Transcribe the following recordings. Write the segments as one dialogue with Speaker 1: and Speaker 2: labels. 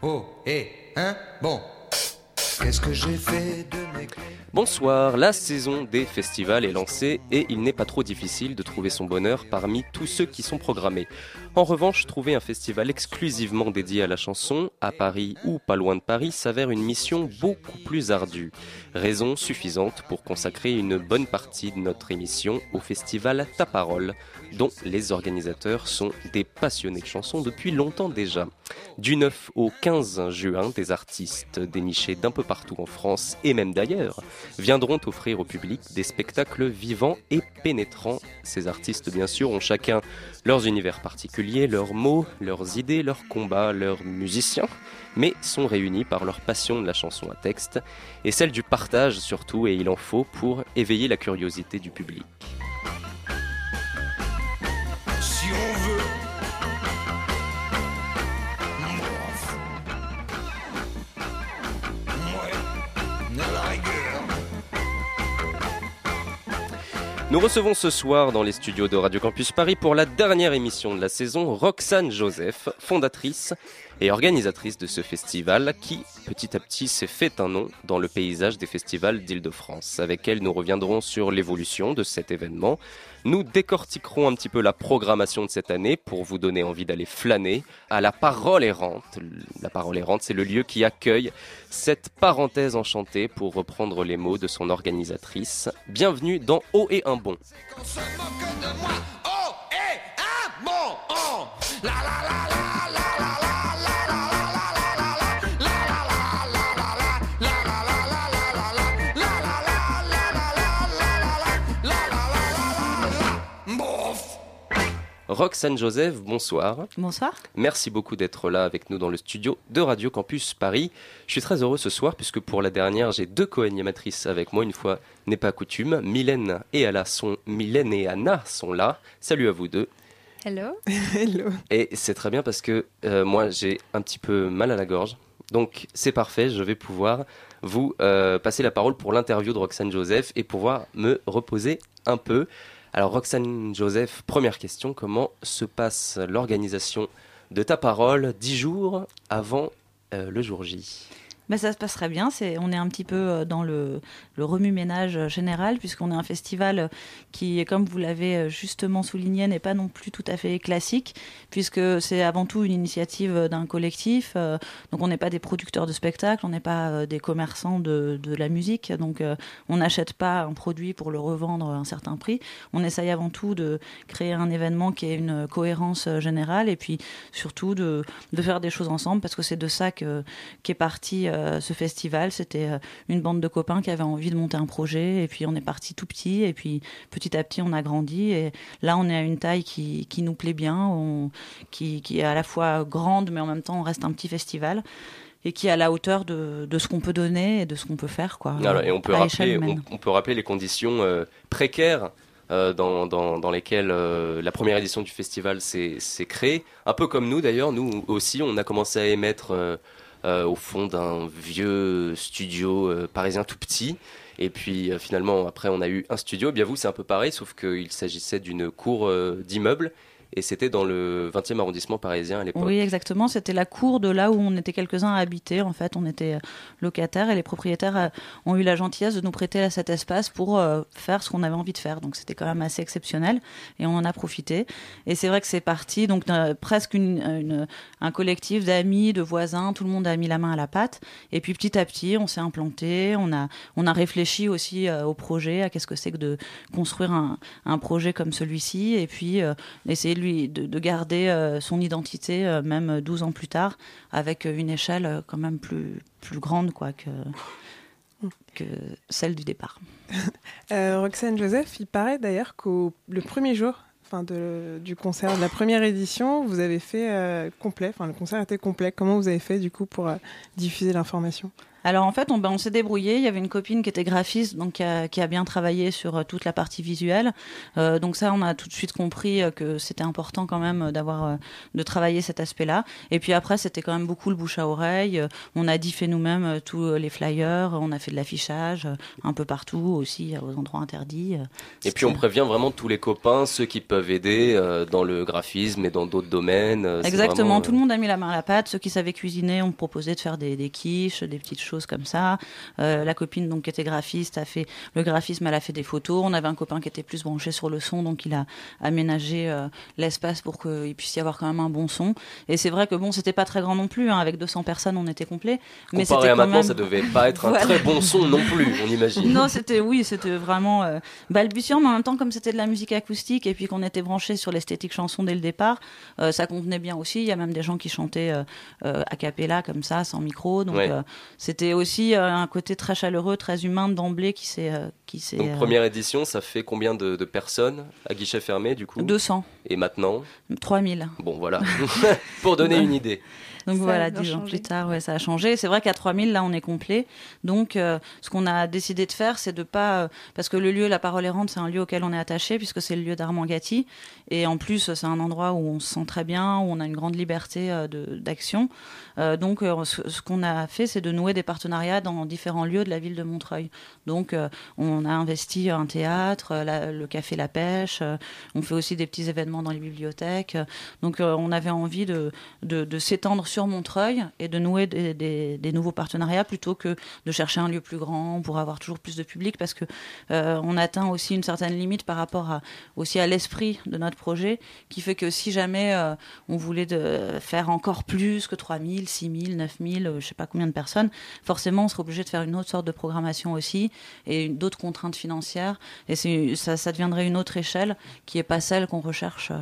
Speaker 1: Oh, hé, hein Bon. Qu'est-ce que j'ai fait de mes clés?
Speaker 2: Bonsoir, la saison des festivals est lancée et il n'est pas trop difficile de trouver son bonheur parmi tous ceux qui sont programmés. En revanche, trouver un festival exclusivement dédié à la chanson, à Paris ou pas loin de Paris, s'avère une mission beaucoup plus ardue. Raison suffisante pour consacrer une bonne partie de notre émission au festival Ta Parole, dont les organisateurs sont des passionnés de chansons depuis longtemps déjà. Du 9 au 15 juin, des artistes dénichés d'un peu partout en France et même d'ailleurs viendront offrir au public des spectacles vivants et pénétrants. Ces artistes, bien sûr, ont chacun leurs univers particuliers, leurs mots, leurs idées, leurs combats, leurs musiciens, mais sont réunis par leur passion de la chanson à texte et celle du partage surtout, et il en faut pour éveiller la curiosité du public. Nous recevons ce soir dans les studios de Radio Campus Paris pour la dernière émission de la saison Roxane Joseph, fondatrice et organisatrice de ce festival qui, petit à petit, s'est fait un nom dans le paysage des festivals d'Île-de-France. Avec elle, nous reviendrons sur l'évolution de cet événement. Nous décortiquerons un petit peu la programmation de cette année pour vous donner envie d'aller flâner à la Parole errante. La Parole errante, c'est le lieu qui accueille cette parenthèse enchantée pour reprendre les mots de son organisatrice. Bienvenue dans Haut et un bon. Roxane Joseph, bonsoir.
Speaker 3: Bonsoir.
Speaker 2: Merci beaucoup d'être là avec nous dans le studio de Radio Campus Paris. Je suis très heureux ce soir puisque pour la dernière, j'ai deux co-animatrices avec moi, une fois n'est pas coutume. Mylène et, Anna sont, Mylène et Anna sont là. Salut à vous deux.
Speaker 3: Hello.
Speaker 4: Hello.
Speaker 2: Et c'est très bien parce que euh, moi, j'ai un petit peu mal à la gorge. Donc c'est parfait, je vais pouvoir vous euh, passer la parole pour l'interview de Roxane Joseph et pouvoir me reposer un peu. Alors Roxane Joseph, première question, comment se passe l'organisation de ta parole dix jours avant euh, le jour J?
Speaker 3: Bah, ça se passerait bien. C'est, on est un petit peu euh, dans le, le remue-ménage général, puisqu'on est un festival qui, comme vous l'avez euh, justement souligné, n'est pas non plus tout à fait classique, puisque c'est avant tout une initiative d'un collectif. euh, Donc, on n'est pas des producteurs de spectacles, on n'est pas euh, des commerçants de, de la musique. Donc, euh, on n'achète pas un produit pour le revendre à un certain prix. On essaye avant tout de créer un événement qui ait une cohérence euh, générale et puis surtout de, de faire des choses ensemble, parce que c'est de ça que, qu'est parti euh, ce festival. C'était euh, une bande de copains qui avaient envie de monter un projet, et puis on est parti tout petit, et puis petit à petit on a grandi, et là on est à une taille qui, qui nous plaît bien, on- qui, qui est à la fois grande, mais en même temps on reste un petit festival. Et qui est à la hauteur de, de ce qu'on peut donner et de ce qu'on peut faire. Quoi,
Speaker 2: Alors, Et on peut, rappeler, on,
Speaker 3: humaine.
Speaker 2: on peut rappeler les conditions euh, précaires euh, dans, dans, dans lesquelles euh, la première édition du festival s'est créée. Un peu comme nous d'ailleurs, nous aussi, on a commencé à émettre au fond d'un vieux studio euh, parisien tout petit. Et puis euh, finalement, après, on a eu un studio. Eh bien vous, c'est un peu pareil, sauf qu'il s'agissait d'une cour euh, d'immeuble. Et c'était dans le 20e arrondissement parisien à l'époque.
Speaker 3: Oui, exactement. C'était la cour de là où on était quelques-uns à habiter. En fait, on était euh, locataires et les propriétaires euh, ont eu la gentillesse de nous prêter là, cet espace pour euh, faire ce qu'on avait envie de faire. Donc, c'était quand même assez exceptionnel et on en a profité. Et c'est vrai que c'est parti, donc presque un collectif d'amis, de voisins. Tout le monde a mis la main à la pâte. Et puis, petit à petit, on s'est implanté. On a, on a réfléchi aussi au projet, à qu'est-ce que c'est que de construire un, un projet comme celui-ci. Et puis, euh, essayer lui, de, de garder euh, son identité, euh, même 12 ans plus tard, avec euh, une échelle quand même plus, plus grande quoi, que, que celle du départ.
Speaker 4: Roxane Joseph, il paraît d'ailleurs qu'au le premier jour enfin, de, du concert, de la première édition, vous avez fait complet, le concert était complet. Comment vous avez fait du coup pour diffuser l'information?
Speaker 3: Alors en fait, on, ben, on s'est débrouillé. Il y avait une copine qui était graphiste, donc qui a, qui a bien travaillé sur euh, toute la partie visuelle. Euh, donc ça, on a tout de suite compris euh, que c'était important quand même d'avoir de travailler cet aspect-là. Et puis après, c'était quand même beaucoup le bouche à oreille. On a diffé nous-mêmes tous les flyers. On a fait de l'affichage un peu partout aussi, aux endroits interdits.
Speaker 2: Et puis on prévient vraiment tous les copains, ceux qui peuvent aider dans le graphisme et dans d'autres domaines.
Speaker 3: Exactement,
Speaker 2: vraiment,
Speaker 3: tout le monde a mis la main à la pâte. Ceux qui savaient cuisiner ont proposé de faire des, des quiches, des petites choses comme ça. Euh, la copine donc qui était graphiste a fait le graphisme, elle a fait des photos. On avait un copain qui était plus branché sur le son, donc il a aménagé euh, l'espace pour qu'il puisse y avoir quand même un bon son. Et c'est vrai que bon, c'était pas très grand non plus. hein. Avec 200 personnes, on était complet. Mais
Speaker 2: Comparé
Speaker 3: c'était
Speaker 2: à
Speaker 3: quand
Speaker 2: maintenant,
Speaker 3: même...
Speaker 2: ça devait pas être un
Speaker 3: Voilà.
Speaker 2: très bon son non plus, on imagine.
Speaker 3: Non, c'était oui, c'était vraiment euh, balbutiant, mais en même temps, comme c'était de la musique acoustique et puis qu'on était branché sur l'esthétique chanson dès le départ, euh, ça convenait bien aussi. Il y a même des gens qui chantaient a cappella comme ça, sans micro. Donc
Speaker 2: Ouais.
Speaker 3: euh, c'était aussi euh, un côté très chaleureux, très humain d'emblée qui s'est euh, qui s'est
Speaker 2: Donc
Speaker 3: euh,
Speaker 2: première édition, ça fait combien de, de personnes à guichet fermé du coup?
Speaker 3: 200,
Speaker 2: Et maintenant?
Speaker 3: 3000.
Speaker 2: Bon voilà, pour donner
Speaker 3: Ouais.
Speaker 2: une idée.
Speaker 3: Donc
Speaker 5: Ça
Speaker 3: voilà, dix ans plus tard, ouais, ça a changé. C'est vrai qu'à 3000, là, on est complet. Donc, euh, ce qu'on a décidé de faire, c'est de pas. euh, parce que le lieu, la parole errante, c'est un lieu auquel on est attaché, puisque c'est le lieu d'Armand Gatti. Et en plus, c'est un endroit où on se sent très bien, où on a une grande liberté euh, d'action. Euh, donc, ce, ce qu'on a fait, c'est de nouer des partenariats dans différents lieux de la ville de Montreuil. Donc, on a investi un théâtre, la- le café La Pêche. on fait aussi des petits événements dans les bibliothèques. Donc, on avait envie de, de, de s'étendre sur Montreuil et de nouer des, nouveaux partenariats plutôt que de chercher un lieu plus grand pour avoir toujours plus de public parce que euh, on atteint aussi une certaine limite par rapport à, aussi à l'esprit de notre projet qui fait que si jamais euh, on voulait faire encore plus que 3000, 6000, 9000, euh, je sais pas combien de personnes, forcément on serait obligé de faire une autre sorte de programmation aussi et d'autres contraintes financières et ça, deviendrait une autre échelle qui est pas celle qu'on recherche. euh,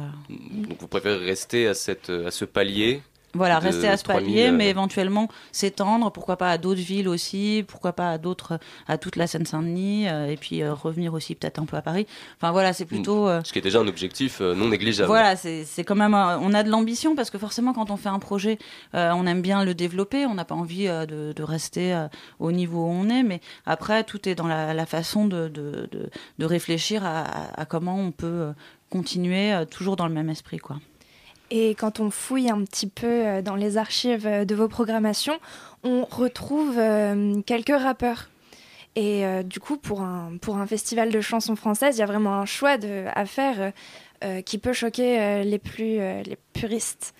Speaker 2: Donc vous préférez rester à ce palier
Speaker 3: Voilà, rester à ce
Speaker 2: 3000,
Speaker 3: palier,
Speaker 2: euh,
Speaker 3: mais éventuellement s'étendre, pourquoi pas à d'autres villes aussi, pourquoi pas à d'autres, à toute la Seine-Saint-Denis, euh, et puis euh, revenir aussi peut-être un peu à Paris. Enfin voilà, c'est plutôt. euh,
Speaker 2: Ce qui est déjà un objectif euh, non négligeable.
Speaker 3: voilà, c'est quand même. euh, on a de l'ambition parce que forcément, quand on fait un projet, euh, on aime bien le développer. On n'a pas envie euh, de, de rester euh, au niveau où on est, mais après, tout est dans la, la façon de, de, de, réfléchir à, à- comment on peut euh, continuer euh, toujours dans le même esprit, quoi.
Speaker 5: Et quand on fouille un petit peu euh, dans les archives euh, de vos programmations, on retrouve euh, quelques rappeurs. Et du coup, pour un, pour un festival de chansons françaises, il y a vraiment un choix à faire qui peut choquer les, plus, les puristes.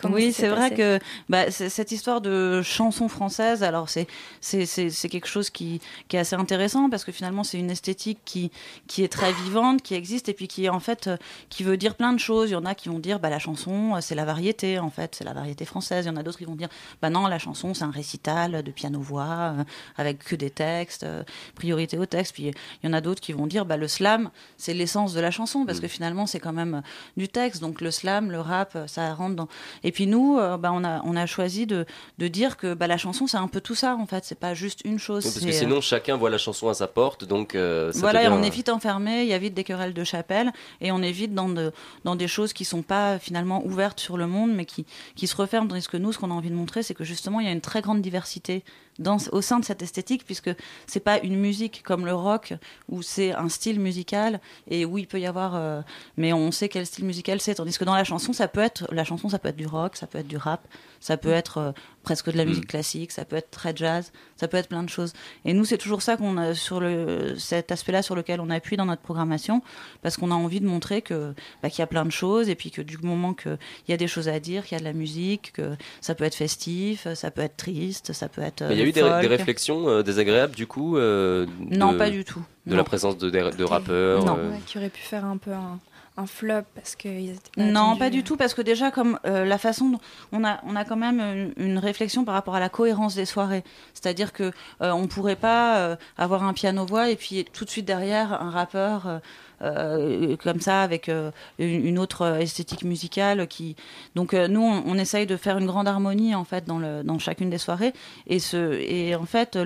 Speaker 5: Comment
Speaker 3: oui, c'est vrai que bah, cette histoire de chanson française, alors c'est c'est c'est c'est quelque chose qui qui est assez intéressant parce que finalement c'est une esthétique qui qui est très vivante, qui existe et puis qui en fait euh, qui veut dire plein de choses. Il y en a qui vont dire bah la chanson euh, c'est la variété en fait, c'est la variété française. Il y en a d'autres qui vont dire bah non la chanson c'est un récital de piano voix euh, avec que des textes, euh, priorité au texte. Puis il y en a d'autres qui vont dire bah le slam c'est l'essence de la chanson parce que finalement c'est quand même du texte. Donc le slam, le rap, ça rentre dans et puis nous, euh, bah, on, a, on a choisi de, de dire que bah, la chanson, c'est un peu tout ça, en fait. C'est pas juste une chose.
Speaker 2: Oui, parce que
Speaker 3: euh,
Speaker 2: sinon, chacun voit la chanson à sa porte, donc euh, ça
Speaker 3: voilà, et on est vite enfermé, il y a vite des querelles de chapelle, et on est vite dans, de, dans des choses qui sont pas finalement ouvertes sur le monde, mais qui, qui se referment. Tandis que nous, ce qu'on a envie de montrer, c'est que justement, il y a une très grande diversité dans, au sein de cette esthétique, puisque c'est pas une musique comme le rock, où c'est un style musical, et où il peut y avoir. euh, mais on sait quel style musical c'est. Tandis que dans la chanson, ça peut être. La chanson, ça peut être du rock, ça peut être du rap, ça peut être euh, presque de la musique classique, ça peut être très jazz, ça peut être plein de choses. Et nous, c'est toujours ça qu'on a sur le cet aspect-là sur lequel on appuie dans notre programmation, parce qu'on a envie de montrer que bah, qu'il y a plein de choses et puis que du moment qu'il y a des choses à dire, qu'il y a de la musique, que ça peut être festif, ça peut être triste, ça peut être.
Speaker 2: Il y a
Speaker 3: euh,
Speaker 2: eu des, réflexions euh, désagréables du coup euh,
Speaker 3: Non,
Speaker 2: de,
Speaker 3: pas du tout.
Speaker 2: De
Speaker 3: Non.
Speaker 2: la présence de, de, de rappeurs.
Speaker 3: Non.
Speaker 2: euh,
Speaker 5: Ouais, qui aurait pu faire un peu un, un flop parce qu'ils étaient pas
Speaker 3: Non, pas du tout, parce que déjà, comme euh, la façon dont on a, on a quand même une, une réflexion par rapport à la cohérence des soirées. C'est-à-dire que euh, on pourrait pas euh, avoir un piano voix et puis tout de suite derrière un rappeur. Euh, comme ça avec euh, une, autre esthétique musicale qui donc euh, nous on, essaye de faire une grande harmonie en fait dans chacune des soirées. Et en fait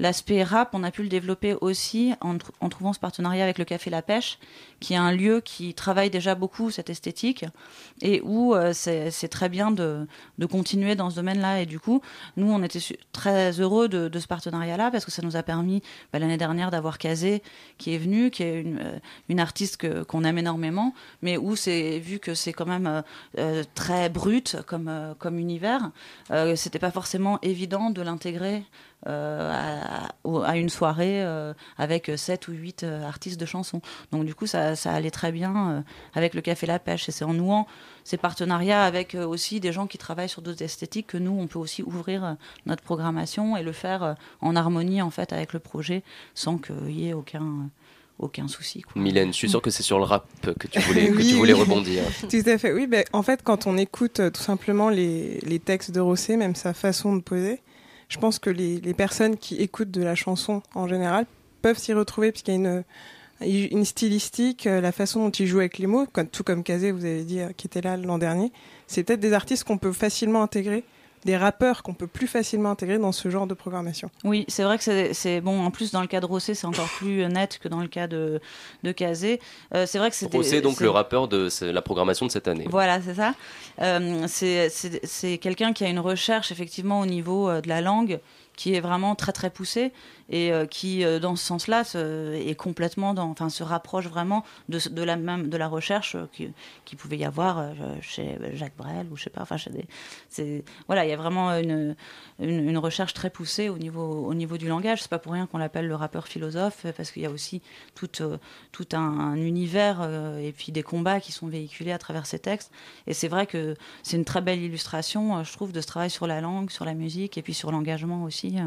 Speaker 3: l'aspect rap on a pu le développer aussi en, tr- en trouvant ce partenariat avec le café La Pêche qui est un lieu qui travaille déjà beaucoup cette esthétique et où c'est très bien de continuer dans ce domaine-là. Et du coup nous on était très heureux de, ce partenariat-là parce que ça nous a permis bah, l'année dernière d'avoir Kazé qui est venu qui est une une artiste que qu'on aime énormément mais où c'est vu que c'est quand même euh, euh, très brut comme euh, comme univers c'était pas forcément évident de l'intégrer à, à une soirée avec sept ou huit euh, artistes de chansons. Donc du coup ça, ça allait très bien avec le café La Pêche. Et c'est en nouant ces partenariats avec aussi des gens qui travaillent sur d'autres esthétiques que nous on peut aussi ouvrir notre programmation et le faire en harmonie en fait avec le projet sans qu'il y ait aucun aucun souci quoi.
Speaker 2: Mylène, je suis sûr que c'est sur le rap que tu voulais, que tu voulais
Speaker 4: oui.
Speaker 2: rebondir.
Speaker 4: Tout à fait, oui. Ben, en fait, quand on écoute euh, tout simplement les, les textes de Rosset, même sa façon de poser, je pense que les, les personnes qui écoutent de la chanson en général peuvent s'y retrouver, puisqu'il y a une, une stylistique, euh, la façon dont il joue avec les mots, comme- tout comme Kazé, vous avez dit, euh, qui était là l'an dernier. C'est peut-être des artistes qu'on peut facilement intégrer, des rappeurs qu'on peut plus facilement intégrer dans ce genre de programmation.
Speaker 3: Oui, c'est vrai que c'est- bon. En plus, dans le cas de Rossé, c'est encore plus euh, net que dans le cas de, de Kazé. Euh, c'est vrai que c'était.
Speaker 2: Rosé, donc le rappeur de la programmation de cette année.
Speaker 3: Voilà, c'est ça. Euh, c'est- quelqu'un qui a une recherche effectivement au niveau de la langue qui est vraiment très très poussée et euh, qui, euh, dans ce sens-là, se- est complètement enfin, se rapproche vraiment de, la même de la recherche euh, qui, pouvait y avoir chez Jacques Brel ou je sais pas, enfin, c'est voilà, il y a vraiment une, une, recherche très poussée au niveau au niveau du langage. C'est pas pour rien qu'on l'appelle le rappeur philosophe parce qu'il y a aussi tout tout un, un univers et puis des combats qui sont véhiculés à travers ces textes. Et c'est vrai que c'est une très belle illustration, je trouve, de ce travail sur la langue, sur la musique et puis sur l'engagement aussi.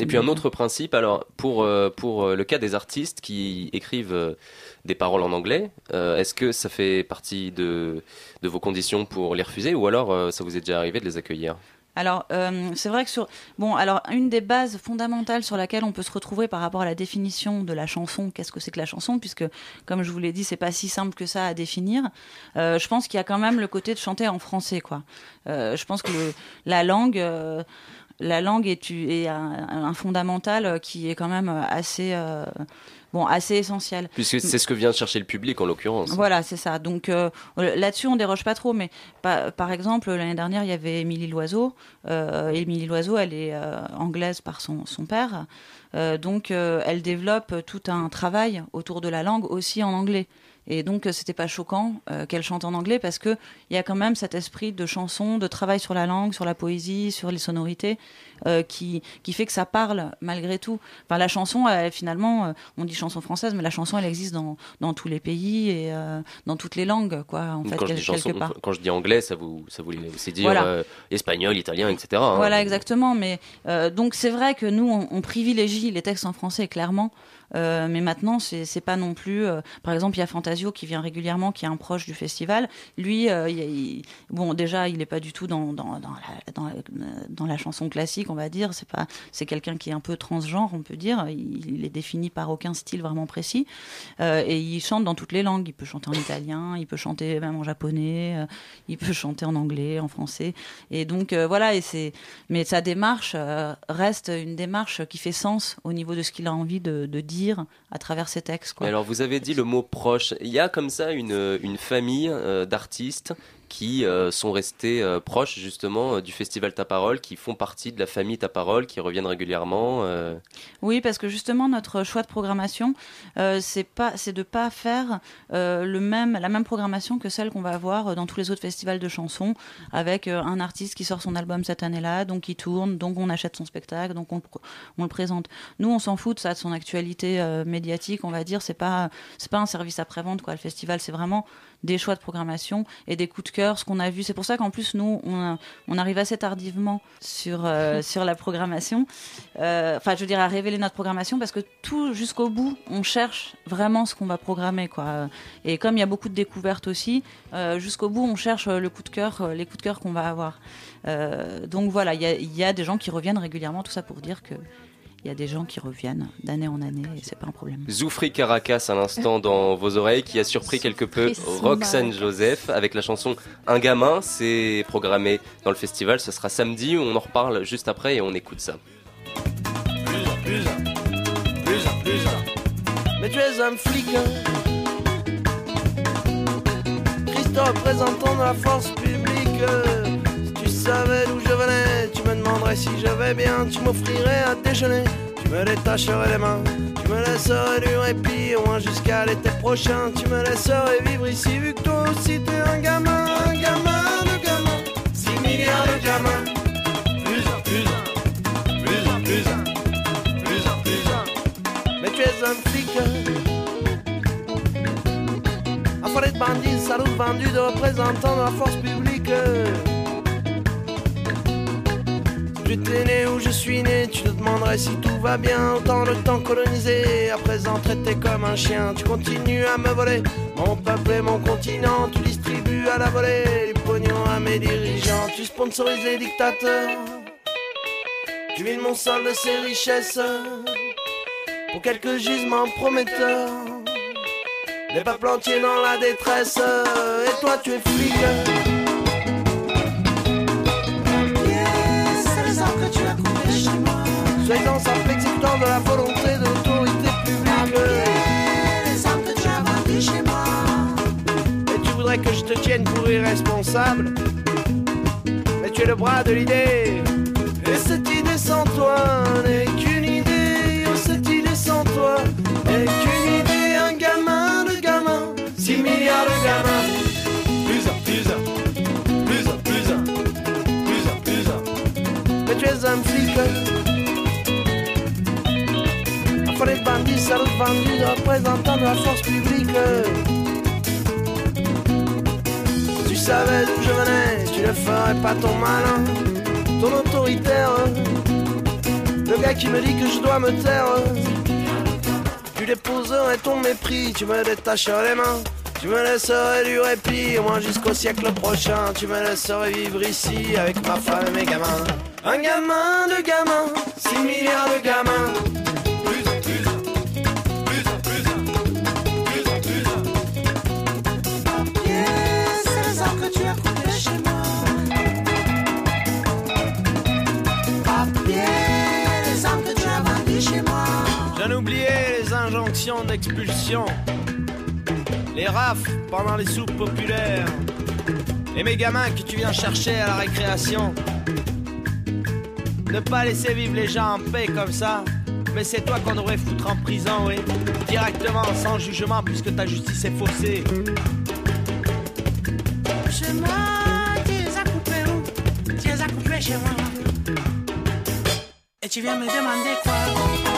Speaker 2: Et puis un autre principe, alors pour, euh, pour euh, le cas des artistes qui écrivent euh, des paroles en anglais, est-ce que ça fait partie de, de vos conditions pour les refuser ou alors ça vous est déjà arrivé de les accueillir?
Speaker 3: Alors, c'est vrai que sur. Bon, alors, une des bases fondamentales sur laquelle on peut se retrouver par rapport à la définition de la chanson, qu'est-ce que c'est que la chanson, puisque, comme je vous l'ai dit, c'est pas si simple que ça à définir. Je pense qu'il y a quand même le côté de chanter en français, quoi. Je pense que la langue. Euh, la langue est, un, un fondamental euh, qui est quand même assez, euh, bon, assez essentiel.
Speaker 2: Puisque c'est ce que vient chercher le public en l'occurrence.
Speaker 3: Voilà, c'est ça. Donc euh, là-dessus, on déroge pas trop. Mais pa- par exemple, l'année dernière, il y avait Émilie Loiseau. Euh, Émilie Loiseau, elle est euh, anglaise par son, son père. Euh, donc, euh, elle développe tout un travail autour de la langue aussi en anglais. Et donc, euh, c'était pas choquant euh, qu'elle chante en anglais parce que il y a quand même cet esprit de chanson, de travail sur la langue, sur la poésie, sur les sonorités, euh, qui, qui fait que ça parle malgré tout. Enfin, la chanson, elle, finalement, euh, on dit chanson française, mais la chanson, elle existe dans, dans tous les pays et euh, dans toutes les langues, quoi, en fait,
Speaker 2: quand, je
Speaker 3: quel-
Speaker 2: dis chanson-
Speaker 3: quelque part.
Speaker 2: quand je dis anglais, ça vous, ça voulait aussi dire
Speaker 3: Voilà.
Speaker 2: euh, espagnol, italien, etc. hein.
Speaker 3: Voilà, exactement. Mais donc c'est vrai que nous, on, on privilégie les textes en français, clairement. Mais maintenant, c'est pas non plus. par exemple, il y a Fantasio qui vient régulièrement, qui est un proche du festival. Lui, il, il- bon, déjà, il est pas du tout dans dans, dans, la, dans, la- dans la chanson classique, on va dire. C'est pas, c'est quelqu'un qui est un peu transgenre, on peut dire. Il, est défini par aucun style vraiment précis. Euh, et il chante dans toutes les langues. Il peut chanter en italien, il peut chanter même en japonais, euh, il peut chanter en anglais, en français. Et donc euh, voilà. Et c'est mais sa démarche reste une démarche qui fait sens au niveau de ce qu'il a envie de, dire à travers ses textes.
Speaker 2: Alors, vous avez dit le mot proche. Il y a comme ça une, une famille d'artistes qui euh, sont restés euh, proches justement euh, du festival Ta Parole, qui font partie de la famille Ta Parole, qui reviennent régulièrement.
Speaker 3: Oui, parce que justement notre choix de programmation, c'est pas, c'est de pas faire le même, la même programmation que celle qu'on va avoir dans tous les autres festivals de chansons, avec un artiste qui sort son album cette année-là, donc il tourne, donc on achète son spectacle, donc on, on le présente. Nous, on s'en fout de ça, de son actualité médiatique, on va dire. C'est pas, c'est pas un service après vente quoi. Le festival, c'est vraiment des choix de programmation et des coups de cœur, ce qu'on a vu. C'est pour ça qu'en plus nous, on, on arrive assez tardivement sur euh, sur la programmation. Euh, Enfin, je veux dire, à révéler notre programmation parce que tout jusqu'au bout, on cherche vraiment ce qu'on va programmer, quoi. Et comme il y a beaucoup de découvertes aussi, euh, jusqu'au bout, on cherche le coup de cœur, les coups de cœur qu'on va avoir. Donc voilà, il y y a des gens qui reviennent régulièrement, tout ça pour dire que il y a des gens qui reviennent d'année en année et c'est pas un problème.
Speaker 2: Zoufri Caracas à l'instant dans vos oreilles qui a surpris quelque peu Roxane Joseph avec la chanson Un gamin. C'est programmé dans le festival. Ce sera samedi. On en reparle juste après et on écoute ça.
Speaker 6: Mais tu es un flic. Christophe, représentant de la force publique. Si tu savais d'où je venais, tu demanderais si je vais bien. Tu m'offrirais à déjeuner, tu me détacherais les mains. Tu me laisserais du répit, au moins jusqu'à l'été prochain. Tu me laisserais vivre ici, vu que toi aussi t'es un gamin. Un gamin de gamin, 6 milliards de gamins. Plus un, plus un, plus un, plus un, plus un, plus un. Mais tu es un flic. Affaire de bandits, salaud vendu de représentants de la force publique. Je t'ai né où je suis né, tu te demanderais si tout va bien. Autant le temps colonisé, à présent traité comme un chien. Tu continues à me voler mon peuple et mon continent. Tu distribues à la volée du pognon à mes dirigeants. Tu sponsorises les dictateurs. Tu vides mon sol de ses richesses pour quelques gisements prometteurs. Les peuples entiers dans la détresse, et toi tu es flic. Soyez-en simple exécutant de la volonté de l'autorité publique. Et tu voudrais que je te tienne pour irresponsable. Mais tu es le bras de l'idée. Et cette idée sans toi n'est qu'une idée. Oh, cette idée sans toi n'est qu'une idée. Un gamin de gamin, 6 milliards de gamins. Plus un, plus un, plus un, plus un, plus un, plus un. Mais tu es un flic. De bandits, salaud vendus, représentant de la force publique. Tu savais d'où je venais, tu ne ferais pas ton malin, ton autoritaire. Le gars qui me dit que je dois me taire. Tu déposerais ton mépris, tu me détacherais les mains. Tu me laisserais du répit, au moins jusqu'au siècle prochain. Tu me laisserais vivre ici avec ma femme et mes gamins. Un gamin de gamins, 6 milliards de gamins. D'expulsion, les rafles pendant les soupes populaires, et mes gamins que tu viens chercher à la récréation. Ne pas laisser vivre les gens en paix comme ça, mais c'est toi qu'on devrait foutre en prison, oui. Directement, sans jugement, puisque ta justice est faussée.
Speaker 1: Chez moi, tu les as où? Les chez moi. Et tu viens me demander quoi?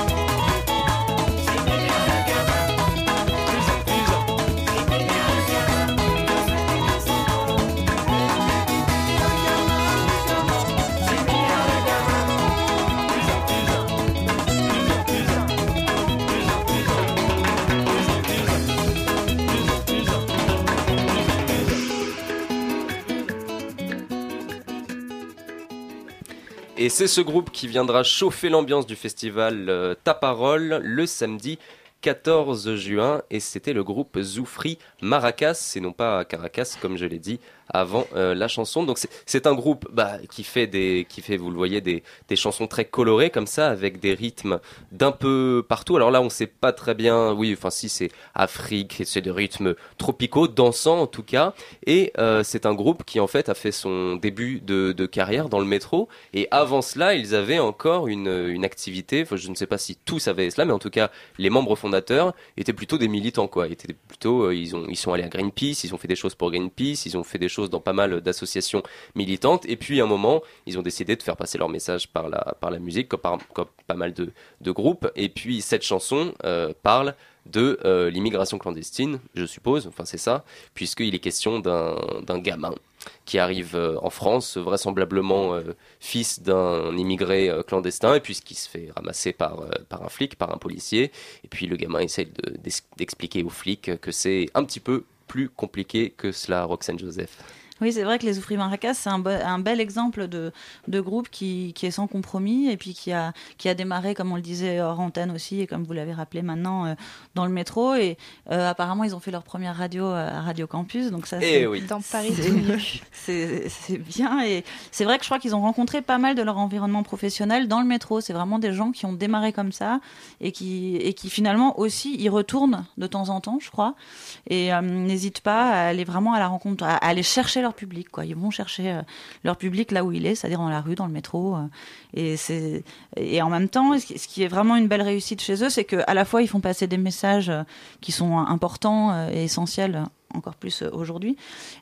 Speaker 2: Et c'est ce groupe qui viendra chauffer l'ambiance du festival euh, Ta Parole le samedi 14 juin. Et c'était le groupe Zoufri Maracas, et non pas Caracas, comme je l'ai dit avant euh, la chanson. Donc c'est- un groupe bah, qui fait des, qui fait, vous le voyez, des, chansons très colorées comme ça, avec des rythmes d'un peu partout. Alors là, on sait pas très bien. Oui, enfin si c'est Afrique, c'est des rythmes tropicaux, dansants en tout cas. Et euh, c'est un groupe qui en fait a fait son début de, carrière dans le métro. Et avant cela, ils avaient encore une, activité. Enfin, je ne sais pas si tous avaient cela, mais en tout cas, les membres fondateurs étaient plutôt des militants, quoi. Étaient plutôt, euh, ils ont, ils sont allés à Greenpeace, ils ont fait des choses pour Greenpeace, ils ont fait des choses dans pas mal d'associations militantes. Et puis, à un moment, ils ont décidé de faire passer leur message par la, par la musique, comme, par, comme pas mal de, de groupes. Et puis, cette chanson euh, parle de euh, l'immigration clandestine, je suppose, enfin c'est ça, puisqu'il est question d'un gamin qui arrive euh, en France, vraisemblablement fils d'un immigré clandestin, et puis qui se fait ramasser par, par un flic, par un policier, et puis le gamin essaie de- d'ex- d'expliquer aux flics que c'est un petit peu plus compliqué que cela, Roxane Joseph.
Speaker 3: Oui, c'est vrai que les Oufris Maracas, c'est un, un bel exemple de, de groupe qui, qui est sans compromis et puis qui a, qui a démarré, comme on le disait, hors antenne aussi, et comme vous l'avez rappelé maintenant, euh, dans le métro. Et euh, apparemment, ils ont fait leur première radio euh, à Radio Campus. Donc ça,
Speaker 2: Eh
Speaker 3: c'est-
Speaker 2: oui.
Speaker 5: Dans Paris
Speaker 3: C'est- bien et c'est vrai que je crois qu'ils ont rencontré pas mal de leur environnement professionnel dans le métro. C'est vraiment des gens qui ont démarré comme ça et qui, et qui finalement aussi y retournent de temps en temps, je crois, et euh, n'hésitent pas à aller vraiment à la rencontre, à, à aller chercher leur public. Quoi. Ils vont chercher euh, leur public là où il est, c'est-à-dire dans la rue, dans le métro. euh, et, c'est, et en même temps, ce qui- est vraiment une belle réussite chez eux, c'est qu'à la fois ils font passer des messages euh, qui sont importants et essentiels encore plus aujourd'hui,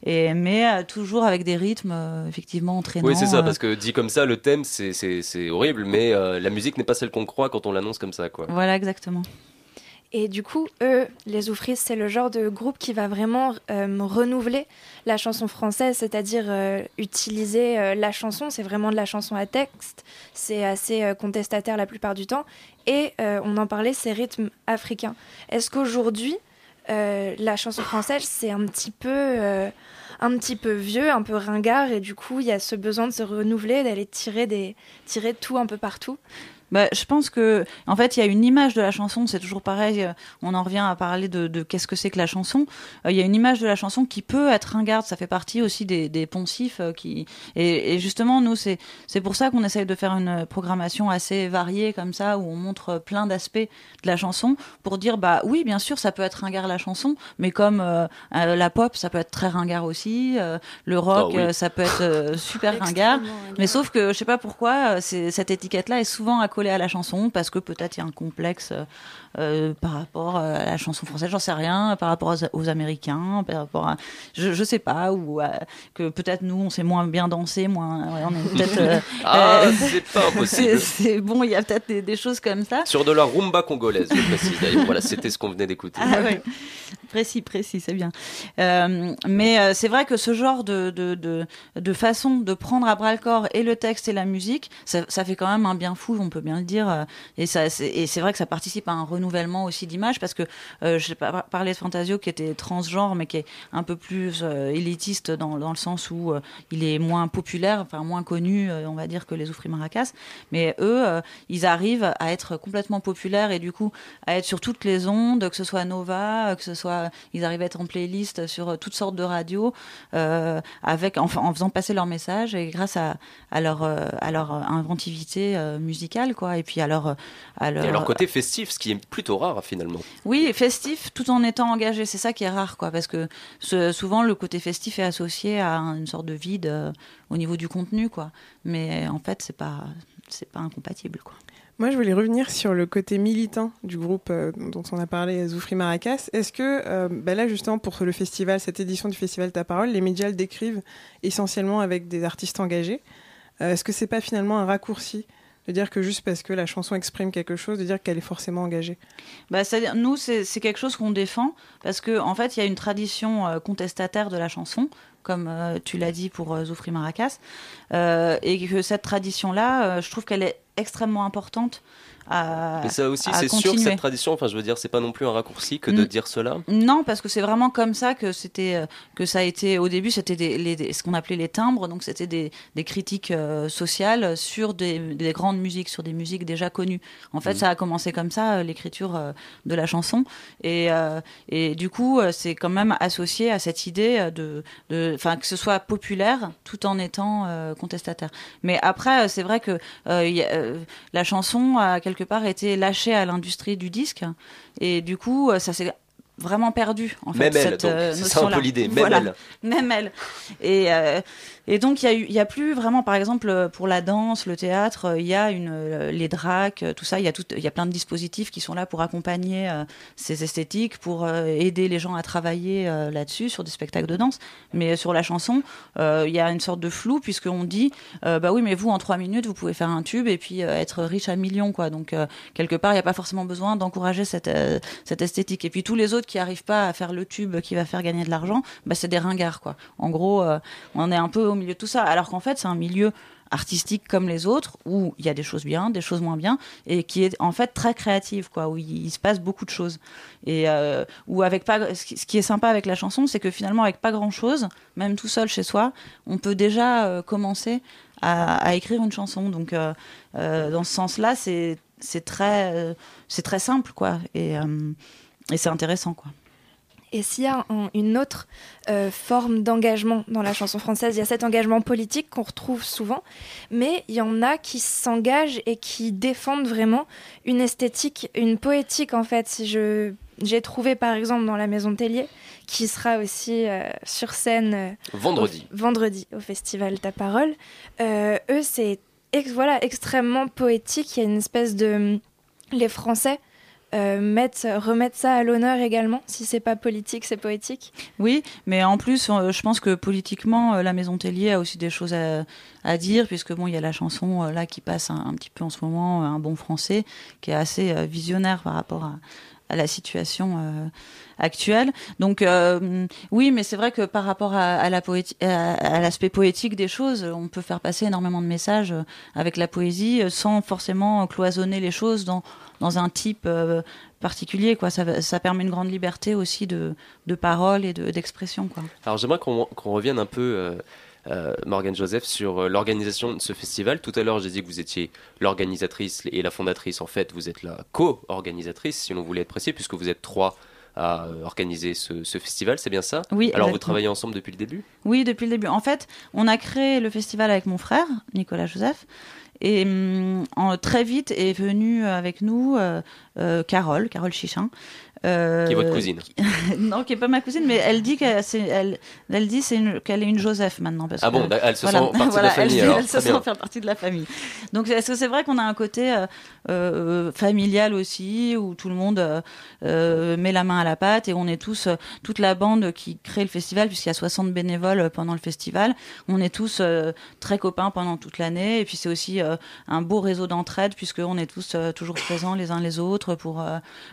Speaker 3: et mais toujours avec des rythmes euh, effectivement entraînants.
Speaker 2: Oui, c'est ça,
Speaker 3: euh,
Speaker 2: parce que dit comme ça, le thème, c'est- horrible, mais euh, la musique n'est pas celle qu'on croit quand on l'annonce comme ça, quoi.
Speaker 3: Voilà, exactement.
Speaker 5: Et du coup, eux, les Oufris, c'est le genre de groupe qui va vraiment euh, renouveler la chanson française, c'est-à-dire euh, utiliser euh, la chanson, c'est vraiment de la chanson à texte, c'est assez contestataire la plupart du temps, et on en parlait, c'est rythme africain. Est-ce qu'aujourd'hui, la chanson française, c'est un petit peu... un petit peu vieux, un peu ringard, et du coup, il y a ce besoin de se renouveler, d'aller tirer, des, tirer tout un peu partout?
Speaker 3: Bah, je pense que, en fait, il y a une image de la chanson. C'est toujours pareil. euh, On en revient à parler de, de qu'est-ce que c'est que la chanson. Euh, Il y a une image de la chanson qui peut être ringarde. Ça fait partie aussi des, des poncifs euh, qui. Et, et justement, nous, c'est c'est pour ça qu'on essaye de faire une programmation assez variée comme ça, où on montre plein d'aspects de la chanson pour dire, bah oui, bien sûr, ça peut être ringard la chanson, mais comme euh, euh, la pop, ça peut être très ringard aussi. euh, le rock,
Speaker 2: Ah oui.
Speaker 3: euh, ça peut être euh, super ringard. Mais sauf que je sais pas pourquoi cette étiquette-là est souvent à la chanson parce que peut-être il y a un complexe euh, par rapport à la chanson française, j'en sais rien, par rapport aux, aux Américains, par rapport à je, je sais pas ou que peut-être nous on sait moins bien danser, moins ouais, on est peut-être euh,
Speaker 2: Ah,
Speaker 3: euh,
Speaker 2: c'est pas
Speaker 3: c'est
Speaker 2: impossible.
Speaker 3: c'est- bon, il y a peut-être des, des choses comme ça.
Speaker 2: Sur de la rumba congolaise, je précise d'ailleurs. Voilà, c'était ce qu'on venait d'écouter.
Speaker 3: Ah ouais. Précis, précis, c'est bien. Mais c'est vrai que ce genre de, de, de, de façon de prendre à bras le corps et le texte et la musique, ça, ça fait quand même un bien fou, on peut bien le dire. Et, ça, et c'est vrai que ça participe à un renouvellement aussi d'image parce que euh, je pas parlé de Fantasio qui était transgenre mais qui est un peu plus euh, élitiste dans, dans le sens où euh, il est moins populaire, enfin moins connu, euh, on va dire, que les Oufris Maracas. Mais eux, euh, ils arrivent à être complètement populaires et du coup à être sur toutes les ondes, que ce soit Nova, que ce soit, ils arrivent à être en playlist sur toutes sortes de radios, avec, en, en faisant passer leur message et grâce à, à leur, à leur inventivité musicale, quoi. Et puis à leur, à leur,
Speaker 2: Et leur côté festif, ce qui est plutôt rare finalement.
Speaker 3: oui, festif, tout en étant engagé. C'est ça qui est rare, quoi, parce que ce- souvent le côté festif est associé à une sorte de vide euh, au niveau du contenu, quoi. Mais en fait, c'est pas, c'est pas incompatible, quoi.
Speaker 4: Moi, je voulais revenir sur le côté militant du groupe euh, dont on a parlé, Zoufri Maracas. Est-ce que, euh, bah là, justement, pour le festival, cette édition du festival Ta Parole, les médias le décrivent essentiellement avec des artistes engagés Euh, Est-ce que c'est pas finalement un raccourci de dire que juste parce que la chanson exprime quelque chose, de dire qu'elle est forcément engagée
Speaker 3: Bah, c'est-à-dire, nous, c'est c'est quelque chose qu'on défend parce que en fait, il y a une tradition euh, contestataire de la chanson, comme euh, tu l'as dit pour euh, Zoufri Maracas, et que cette tradition-là, je trouve qu'elle est extrêmement importante. À,
Speaker 2: Mais ça aussi, c'est sûr,
Speaker 3: continuer.
Speaker 2: cette tradition, enfin je veux dire, c'est pas non plus un raccourci que de
Speaker 3: Mm.
Speaker 2: dire cela.
Speaker 3: Non, parce que c'est vraiment comme ça que c'était euh, que ça a été au début. C'était des, les- des- ce qu'on appelait les timbres, donc c'était des, des critiques euh, sociales sur des, des grandes musiques, sur des musiques déjà connues. En fait,
Speaker 2: Mhm.
Speaker 3: ça a commencé comme ça euh, l'écriture euh, de la chanson, et, euh, et du coup, c'est quand même associé à cette idée de, enfin que ce soit populaire tout en étant contestataire. Mais après, c'est vrai que il y a, la chanson a quelque part été lâchée à l'industrie du disque, et du coup, euh, ça s'est vraiment perdu en fait
Speaker 2: Même elle,
Speaker 3: cette euh,
Speaker 2: c'est ça un
Speaker 3: notion-là.
Speaker 2: peu l'idée, même
Speaker 3: Voilà,
Speaker 2: elle.
Speaker 3: même elle. Et euh, et donc il y a plus vraiment, par exemple, pour la danse, le théâtre, euh, il y a euh, les dracs, euh, tout ça, il y a plein de dispositifs qui sont là pour accompagner euh, ces esthétiques, pour euh, aider les gens à travailler euh, là-dessus sur des spectacles de danse. Mais sur la chanson, euh, il y a une sorte de flou puisqu'on dit, euh, bah oui, mais vous en trois minutes, vous pouvez faire un tube et puis euh, être riche à millions, quoi. Donc euh, quelque part, il n'y a pas forcément besoin d'encourager cette euh, esthétique. Et puis tous les autres qui arrivent pas à faire le tube qui va faire gagner de l'argent, bah c'est des ringards, quoi. En gros, euh, on est un peu au tout ça, alors qu'en fait, c'est un milieu artistique comme les autres, où il y a des choses bien, des choses moins bien, et qui est en fait très créative, quoi, où il, se passe beaucoup de choses. Et euh, où avec pas, ce qui est sympa avec la chanson, c'est que finalement avec pas grand chose, même tout seul chez soi, on peut déjà euh, commencer à, écrire une chanson. Donc euh, euh, dans ce sens-là, c'est très c'est très simple, quoi, et et c'est intéressant, quoi.
Speaker 5: Et s'il y a un- une autre euh, forme d'engagement dans la chanson française, il y a cet engagement politique qu'on retrouve souvent, mais il y en a qui s'engagent et qui défendent vraiment une esthétique, une poétique en fait. Si je j'ai trouvé par exemple dans la Maison Tellier, qui sera aussi euh, sur scène euh,
Speaker 2: Vendredi.
Speaker 5: au- vendredi au festival Ta Parole. Eux, c'est ex- voilà, extrêmement poétique. Il y a une espèce de. Les Français euh, mettent, remettent ça à l'honneur également. Si c'est pas politique, c'est poétique.
Speaker 3: Oui, mais en plus, euh, je pense que politiquement, euh, la Maison Tellier a aussi des choses à, dire, puisque bon, il y a la chanson euh, là qui passe un, petit peu en ce moment, un bon français, qui est assez visionnaire par rapport à, la situation actuelle. Donc oui, mais c'est vrai que par rapport à, la à, à l'aspect poétique des choses, on peut faire passer énormément de messages avec la poésie, sans forcément cloisonner les choses dans dans un type euh, particulier. Quoi. Ça, permet une grande liberté aussi de, de parole et de- d'expression. quoi.
Speaker 2: Alors j'aimerais qu'on revienne un peu, euh, euh, Morgane Joseph, sur euh, l'organisation de ce festival. Tout à l'heure, j'ai dit que vous étiez l'organisatrice et la fondatrice. En fait, vous êtes la co-organisatrice, si l'on voulait être précis, puisque vous êtes trois à euh, organiser ce, ce festival, c'est bien ça?
Speaker 3: Oui,
Speaker 2: Alors vous travaillez ensemble depuis le début?
Speaker 3: Oui, depuis le début. En fait, on a créé le festival avec mon frère, Nicolas Joseph. Et hum, très vite est venue avec nous euh, euh, Carole, Carole Chichin. Euh,
Speaker 2: Qui est votre cousine
Speaker 3: non, qui est pas ma cousine, mais elle dit qu'elle elle, elle dit une- qu'elle est une Joseph maintenant. Parce
Speaker 2: Ah bon,
Speaker 3: que,
Speaker 2: elle se
Speaker 3: voilà.
Speaker 2: sent partie
Speaker 3: Voilà,
Speaker 2: de la famille
Speaker 3: elle,
Speaker 2: alors.
Speaker 3: elle se
Speaker 2: Très
Speaker 3: sent
Speaker 2: bien.
Speaker 3: faire partie de la famille. Donc est-ce que c'est vrai qu'on a un côté euh, euh, familial aussi, où tout le monde euh, met la main à la pâte et on est tous, toute la bande qui crée le festival, puisqu'il y a 60 bénévoles pendant le festival, on est tous très copains pendant toute l'année. Et puis c'est aussi un beau réseau d'entraide, puisqu'on est tous toujours présents les uns les autres pour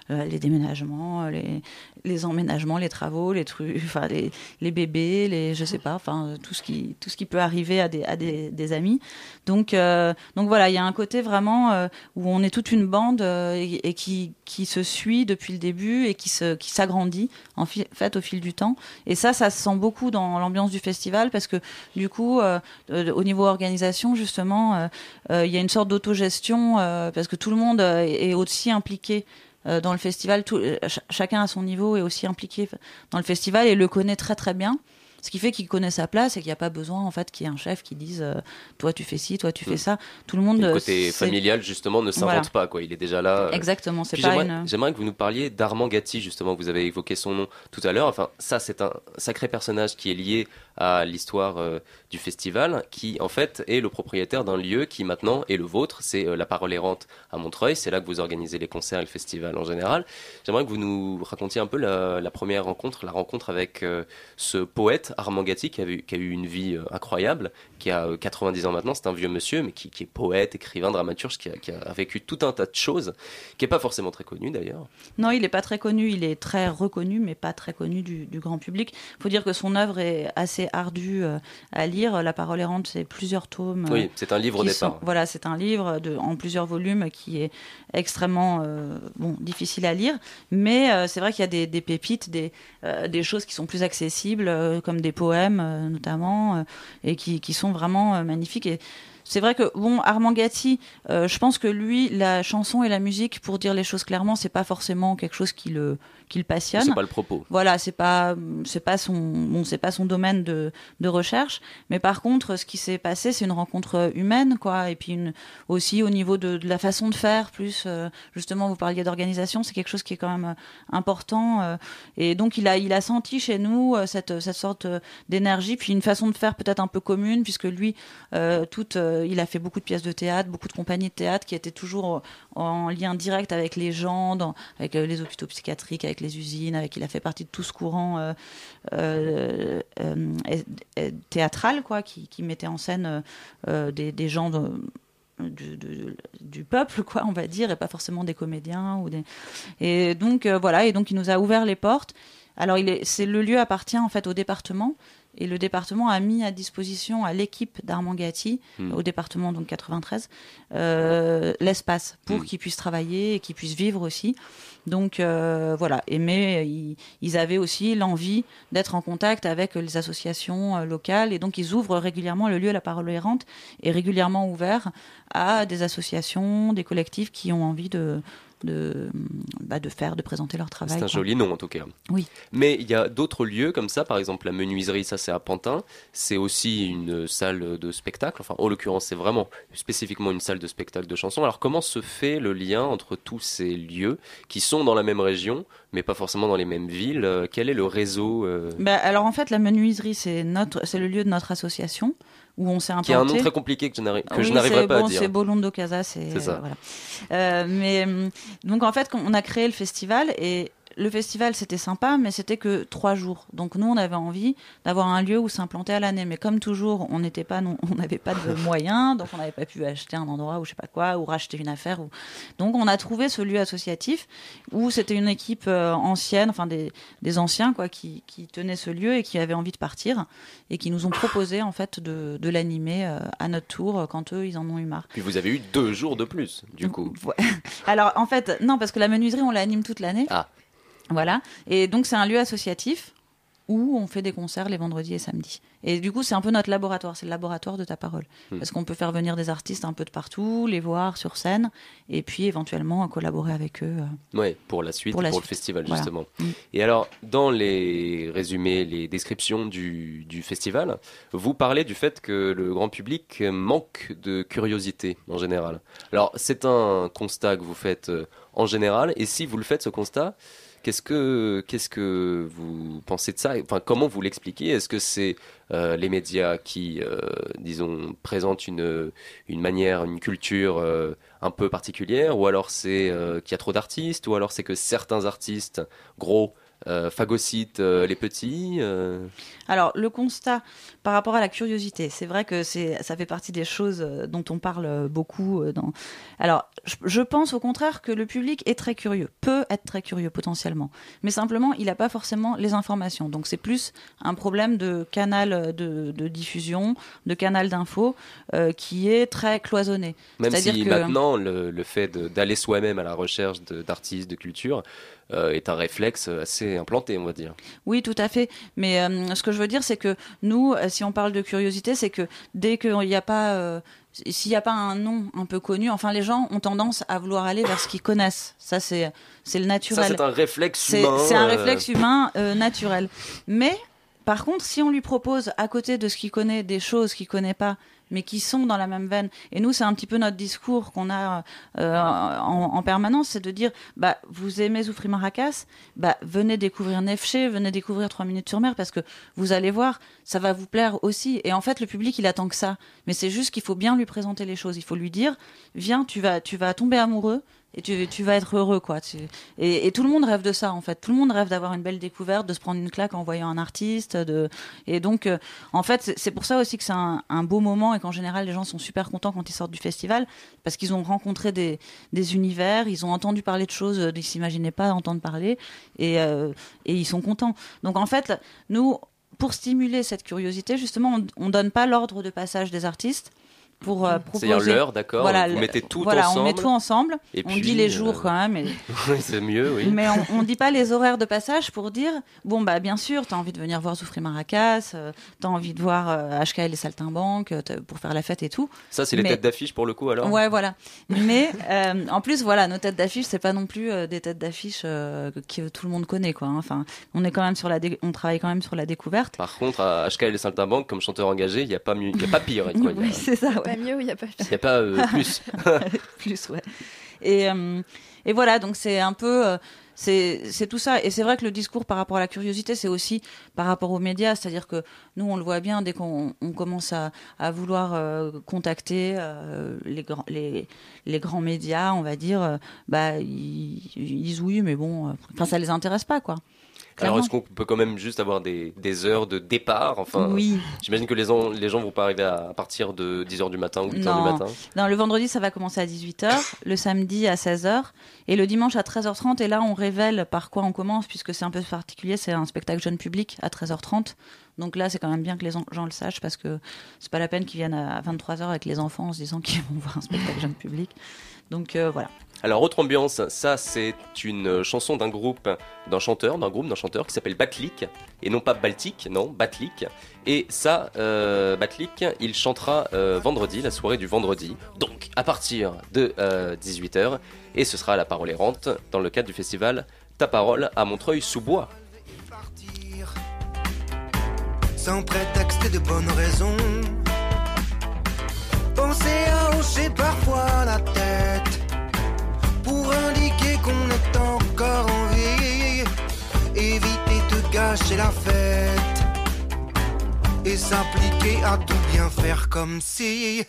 Speaker 3: les déménagements, euh, les, emménagements, les travaux, les trucs, enfin les, bébés, les je sais pas, enfin tout ce qui tout ce qui peut arriver à des à des, amis. Donc euh, donc voilà, il y a un côté vraiment euh, où on est toute une bande euh, et, qui qui se suit depuis le début et qui se qui s'agrandit en fait au fil du temps. Et ça, ça se sent beaucoup dans l'ambiance du festival parce que du coup, euh, euh, au niveau organisation justement, euh, euh, il y a une sorte d'autogestion euh, parce que tout le monde euh, est aussi impliqué euh, dans le festival. Tout, euh, ch- chacun à son niveau est aussi impliqué dans le festival et le connaît très très bien. Ce qui fait qu'il connaît sa place et qu'il n'y a pas besoin en fait qu'il y ait un chef qui dise euh, toi tu fais ci, toi tu fais
Speaker 2: Mm.
Speaker 3: ça. Tout le monde.
Speaker 2: Le côté familial, justement, ne s'invente
Speaker 3: Voilà.
Speaker 2: pas, quoi. Il est déjà là. euh,
Speaker 3: Exactement, c'est pas
Speaker 2: j'aimerais,
Speaker 3: une.
Speaker 2: j'aimerais que vous nous parliez d'Armand Gatti, justement, vous avez évoqué son nom tout à l'heure. Enfin, ça, c'est un sacré personnage qui est lié à l'histoire euh, du festival, qui, en fait, est le propriétaire d'un lieu qui, maintenant, est le vôtre. C'est euh, La Parole Errante à Montreuil. C'est là que vous organisez les concerts et le festival en général. J'aimerais que vous nous racontiez un peu la, première rencontre, la rencontre avec euh, ce poète, Armand Gatti, qui a, eu, qui a eu une vie incroyable, qui a euh, 90 ans maintenant. C'est un vieux monsieur, mais qui, est poète, écrivain, dramaturge, qui a, vécu tout un tas de choses, qui n'est pas forcément très connu d'ailleurs.
Speaker 3: Non, il n'est pas très connu, il est très reconnu, mais pas très connu du grand public. Il faut dire que son œuvre est assez ardue euh, à lire. La parole errante, c'est plusieurs tomes. euh,
Speaker 2: Oui, c'est un livre au départ.
Speaker 3: sont- voilà, c'est un livre de, en plusieurs volumes qui est extrêmement euh, bon, difficile à lire, mais euh, c'est vrai qu'il y a des, des pépites, des, euh, des choses qui sont plus accessibles, euh, comme des poèmes euh, notamment, euh, et qui, qui sont vraiment euh, magnifiques. Et c'est vrai que bon, Armand Gatti, euh, je pense que lui, la chanson et la musique, pour dire les choses clairement, c'est pas forcément quelque chose qui le, qui le passionne.
Speaker 2: C'est pas le propos.
Speaker 3: voilà c'est pas c'est pas son bon c'est pas son domaine de, de recherche. Mais par contre ce qui s'est passé c'est une rencontre humaine quoi. Et puis une, aussi au niveau de, de la façon de faire plus euh, justement vous parliez d'organisation c'est quelque chose qui est quand même euh, important euh, et donc il a il a senti chez nous cette cette sorte d'énergie puis une façon de faire peut-être un peu commune puisque lui toute il a fait beaucoup de pièces de théâtre beaucoup de compagnies de théâtre qui étaient toujours en lien direct avec les gens avec euh, les hôpitaux psychiatriques avec les usines avec il a fait partie de tout ce courant euh, euh, euh, théâtral quoi qui, mettait en scène euh, euh, des, gens du, peuple quoi on va dire et pas forcément des comédiens ou des et donc euh, voilà et donc il nous a ouvert les portes. Alors c'est le lieu appartient en fait au département et le département a mis à disposition à l'équipe d'Armand Gatti,
Speaker 2: Hmm.
Speaker 3: au département donc 93, euh, l'espace pour
Speaker 2: Hmm.
Speaker 3: qu'ils puissent travailler et qu'ils puissent vivre aussi. Donc euh, voilà, et mais ils, ils avaient aussi l'envie d'être en contact avec les associations euh, locales et donc ils ouvrent régulièrement le lieu La Parole errante est régulièrement ouvert à des associations, des collectifs qui ont envie de de, bah, de faire, de présenter leur travail.
Speaker 2: C'est un
Speaker 3: quoi.
Speaker 2: joli nom en tout cas.
Speaker 3: Oui.
Speaker 2: Mais il y a d'autres lieux comme ça, par exemple la menuiserie, ça c'est à Pantin. C'est aussi une salle de spectacle. Enfin, en l'occurrence, c'est vraiment spécifiquement une salle de spectacle de chansons. Alors, comment se fait le lien entre tous ces lieux qui sont dans la même région, mais pas forcément dans les mêmes villes? Euh, Quel est le réseau euh,
Speaker 3: Bah, alors en fait, la menuiserie, c'est notre, c'est le lieu de notre association où on s'est implanté.
Speaker 2: qui a un nom très compliqué que je
Speaker 3: Oui,
Speaker 2: n'arriverai pas
Speaker 3: bon,
Speaker 2: à dire
Speaker 3: C'est Bolondo Casa, c'est
Speaker 2: C'est ça.
Speaker 3: euh, voilà. Euh, mais hum, donc en fait, on a créé le festival et le festival c'était sympa, mais c'était que trois jours. Donc nous, on avait envie d'avoir un lieu où s'implanter à l'année. Mais comme toujours, on n'était pas, non- on n'avait pas de moyens, donc on n'avait pas pu acheter un endroit ou je sais pas quoi, ou racheter une affaire. Ou... Donc on a trouvé ce lieu associatif où c'était une équipe euh, ancienne, enfin des, des anciens quoi, qui, qui tenaient ce lieu et qui avaient envie de partir et qui nous ont proposé en fait de, de l'animer euh, à notre tour euh, quand eux ils en ont eu marre.
Speaker 2: Puis vous avez eu deux jours de plus, du coup.
Speaker 3: Alors en fait, non, parce que la menuiserie, on l'anime toute l'année.
Speaker 2: Ah.
Speaker 3: Voilà. Et donc c'est un lieu associatif où on fait des concerts les vendredis et samedis. Et du coup, c'est un peu notre laboratoire, c'est le laboratoire de ta parole.
Speaker 2: Hmm.
Speaker 3: Parce qu'on peut faire venir des artistes un peu de partout, les voir sur scène, et puis éventuellement collaborer avec eux. euh.
Speaker 2: Ouais, pour la suite,
Speaker 3: Pour
Speaker 2: le festival
Speaker 3: Voilà.
Speaker 2: justement.
Speaker 3: Mm.
Speaker 2: Et alors, dans les résumés, les descriptions du, du festival, vous parlez du fait que le grand public manque de curiosité en général. Alors, c'est un constat que vous faites euh, en général, et si vous le faites ce constat, qu'est-ce que qu'est-ce que vous pensez de ça? Enfin, comment vous l'expliquez? Est-ce que c'est euh, les médias qui, euh, disons, présentent une une manière, une culture euh, un peu particulière, ou alors c'est qu'il y a trop d'artistes, ou alors c'est que certains artistes gros euh, phagocytent euh, les petits. euh.
Speaker 3: Alors, le constat par rapport à la curiosité, c'est vrai que ça fait partie des choses euh, dont on parle euh, beaucoup. Dans... Alors, je, je pense au contraire que le public est très curieux, peut être très curieux potentiellement, mais simplement, il n'a pas forcément les informations. Donc, c'est plus un problème de canal de, de diffusion, de canal d'info, qui est très cloisonné.
Speaker 2: Même
Speaker 3: C'est-à-dire
Speaker 2: si
Speaker 3: que-
Speaker 2: maintenant le, le fait de- d'aller soi-même à la recherche de- d'artistes, de, culture, euh, est un réflexe assez implanté, on va dire.
Speaker 3: Oui, tout à fait. Mais euh, ce que je veux dire, c'est que nous, euh, si on parle de curiosité, c'est que dès qu'il n'y a pas, euh, s'il n'y a pas un nom un peu connu, enfin, les gens ont tendance à vouloir aller vers ce qu'ils connaissent. Ça, c'est, c'est le
Speaker 2: Ça,
Speaker 3: naturel.
Speaker 2: c'est un réflexe humain.
Speaker 3: c'est un réflexe humain naturel. Mais par contre, si on lui propose à côté de ce qu'il connaît des choses qu'il connaît pas, mais qui sont dans la même veine, et nous, c'est un petit peu notre discours qu'on a euh, en, en permanence, c'est de dire, bah, vous aimez Zoufri Maracas, bah, venez découvrir Nefché, venez découvrir 3 minutes sur mer, parce que vous allez voir, ça va vous plaire aussi. Et en fait, le public, il attend que ça. Mais c'est juste qu'il faut bien lui présenter les choses. Il faut lui dire, viens, tu vas, tu vas tomber amoureux et tu, vas être heureux, quoi. Et, tout le monde rêve de ça, en fait. Tout le monde rêve d'avoir une belle découverte, de se prendre une claque en voyant un artiste. Et donc, euh, en fait, c'est- pour ça aussi que c'est un, beau moment et qu'en général, les gens sont super contents quand ils sortent du festival parce qu'ils ont rencontré des, univers, ils ont entendu parler de choses euh, dont ils s'imaginaient pas entendre parler et, euh, et ils sont contents. Donc, en fait, nous, pour stimuler cette curiosité, justement, on, on donne pas l'ordre de passage des artistes pour euh, proposer.
Speaker 2: C'est-à-dire l'heure, d'accord
Speaker 3: Voilà,
Speaker 2: Vous
Speaker 3: le-
Speaker 2: mettez tout
Speaker 3: voilà,
Speaker 2: ensemble.
Speaker 3: on met tout ensemble.
Speaker 2: Et
Speaker 3: on
Speaker 2: puis,
Speaker 3: dit les
Speaker 2: euh,
Speaker 3: jours quand même. et-
Speaker 2: oui, c'est mieux, oui.
Speaker 3: mais on, on dit pas les horaires de passage pour dire bon bah bien sûr t'as envie de venir voir Zoufri Maracas, euh, t'as envie de voir euh, HKL et Saltimbanque euh, pour faire la fête et tout.
Speaker 2: Ça, c'est les têtes d'affiche pour le coup, alors?
Speaker 3: Ouais voilà. Mais euh, en plus voilà nos têtes d'affiche c'est pas non plus euh, des têtes d'affiche euh, que tout le monde connaît quoi. hein. Enfin on est quand même sur la dé- on travaille quand même sur la découverte.
Speaker 2: Par contre, à HKL et Saltimbanque, comme chanteur engagé, il n'y a, pas mieux- y a pas pire. quoi.
Speaker 3: Oui c'est ça. ouais.
Speaker 5: Pas mieux ou il n'y a pas pire
Speaker 2: a, pas euh, plus.
Speaker 3: plus, ouais. Et, euh, et voilà, donc c'est un peu. euh, c'est tout ça. Et c'est vrai que le discours par rapport à la curiosité, c'est aussi par rapport aux médias. C'est-à-dire que nous, on le voit bien dès qu'on on commence à, à vouloir euh, contacter euh, les, grands, les, les grands médias, on va dire, euh, bah, ils, ils disent oui, mais bon, enfin, ça les intéresse pas, quoi. Clairement.
Speaker 2: Alors est-ce qu'on peut quand même juste avoir des, des heures de départ Enfin,
Speaker 3: oui.
Speaker 2: j'imagine que les, gens- les gens vont pas arriver à, partir de 10h du matin ou 8h
Speaker 3: Non.
Speaker 2: du matin.
Speaker 3: Non, le vendredi, ça va commencer à 18h, le samedi à 16h, et le dimanche à 13h30. Et là, on révèle par quoi on commence, puisque c'est un peu particulier, c'est un spectacle jeune public à 13h30. Donc là, c'est quand même bien que les en- gens le sachent, parce que c'est pas la peine qu'ils viennent à 23h avec les enfants en se disant qu'ils vont voir un spectacle jeune public. Donc euh, voilà.
Speaker 2: Alors autre ambiance, ça c'est une chanson d'un groupe, d'un chanteur, d'un groupe, d'un chanteur qui s'appelle Batlik, et non pas Baltique, non, Batlik. Et ça, euh, Batlik, il chantera euh, vendredi, la soirée du vendredi, donc à partir de 18h, et ce sera à la parole errante dans le cadre du festival Ta Parole à Montreuil-sous-Bois.
Speaker 7: sans prétexte et de bonnes raisons. Penser à hocher parfois la tête pour indiquer qu'on est encore en vie. Éviter de gâcher la fête et s'appliquer à tout bien faire comme si.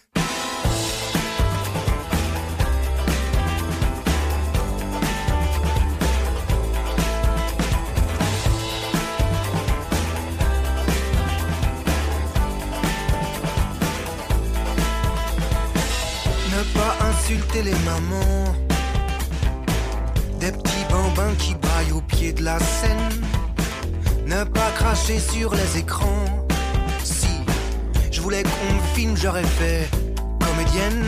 Speaker 7: Insulter les mamans. Des petits bambins qui baillent au pied de la scène. Ne pas cracher sur les écrans. Si je voulais qu'on me filme, j'aurais fait comédienne.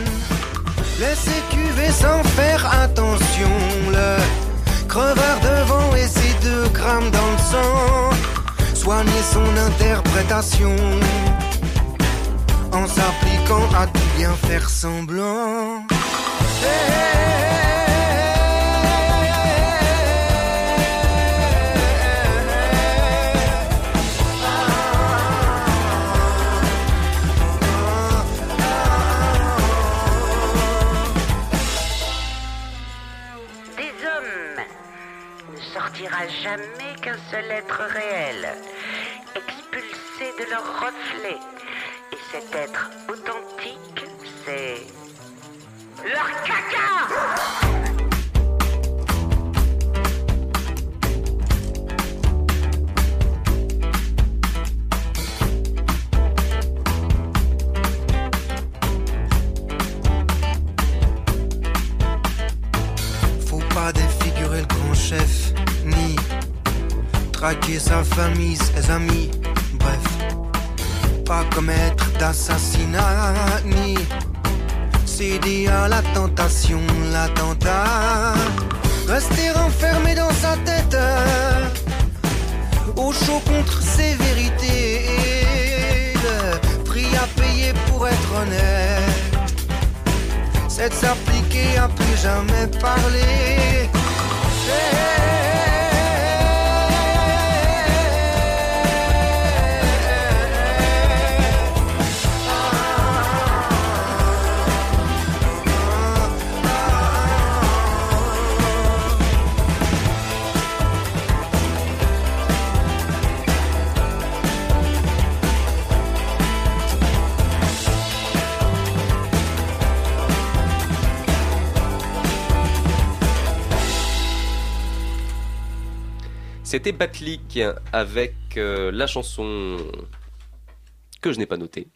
Speaker 7: Laisser cuver sans faire attention. Le crevard devant et ses deux grammes dans le sang. Soigner son interprétation en s'appliquant à tout bien faire semblant.
Speaker 8: Jamais qu'un seul être réel, expulsé de leur reflet. Et cet être authentique, c'est leur caca
Speaker 7: Faut pas défigurer le grand chef, ni traquer sa famille, ses amis, bref. Pas commettre d'assassinat, ni à la tentation, l'attentat. Rester enfermé dans sa tête, au chaud contre ses vérités. Prix à payer pour être honnête c'est de s'appliquer à plus jamais parler.
Speaker 2: C'était Batlik avec euh, la chanson que je n'ai pas notée.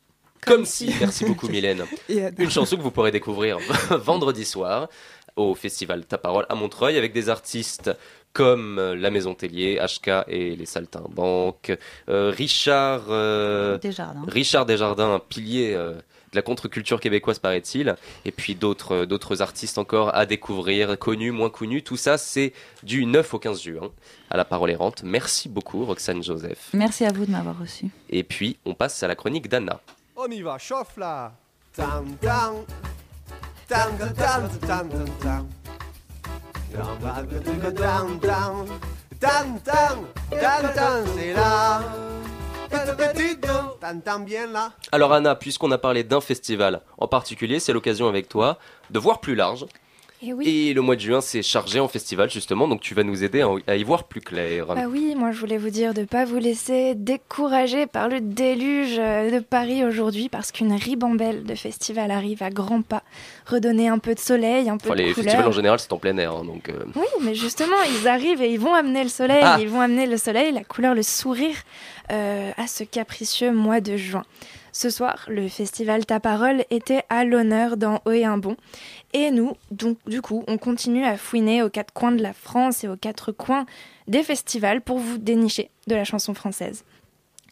Speaker 2: Comme si, merci beaucoup Mylène. Une chanson que vous pourrez découvrir vendredi soir au festival Ta Parole à Montreuil avec des artistes comme euh, La Maison Tellier, HK et les Saltimbanques, euh, Richard, euh,
Speaker 3: Desjardins.
Speaker 2: Richard Desjardins, un pilier euh, de la contre-culture québécoise paraît-il, et puis d'autres euh, d'autres artistes encore à découvrir, connus, moins connus. Tout ça, c'est du 9 au 15 juin à La Parole Errante. Merci beaucoup Roxane Joseph.
Speaker 3: Merci à vous de m'avoir reçu.
Speaker 2: Et puis, on passe à la chronique d'Anna.
Speaker 9: On y va, chauffe là Tam tam Tam tam tam tam tam tam Tam tam tam tam tam Tam tam tam tam C'est là T'entends bien là.
Speaker 2: Alors Anna, puisqu'on a parlé d'un festival en particulier, c'est l'occasion avec toi de voir plus large
Speaker 5: Et oui.
Speaker 2: Et le mois de juin, c'est chargé en festival, justement, donc tu vas nous aider à, y voir plus clair.
Speaker 5: Bah oui, moi je voulais vous dire de ne pas vous laisser décourager par le déluge euh, de Paris aujourd'hui parce qu'une ribambelle de festivals arrive à grands pas, redonner un peu de soleil, un peu
Speaker 2: Enfin,
Speaker 5: de
Speaker 2: les
Speaker 5: couleur.
Speaker 2: festivals en général, c'est en plein air, hein, donc... euh,
Speaker 5: Oui, mais justement, ils arrivent et ils vont amener le soleil,
Speaker 2: Ah.
Speaker 5: ils vont amener le soleil, la couleur, le sourire euh, à ce capricieux mois de juin. Ce soir, le festival Ta Parole était à l'honneur dans Haut et un Bon. Et nous, donc, du coup, on continue à fouiner aux quatre coins de la France et aux quatre coins des festivals pour vous dénicher de la chanson française.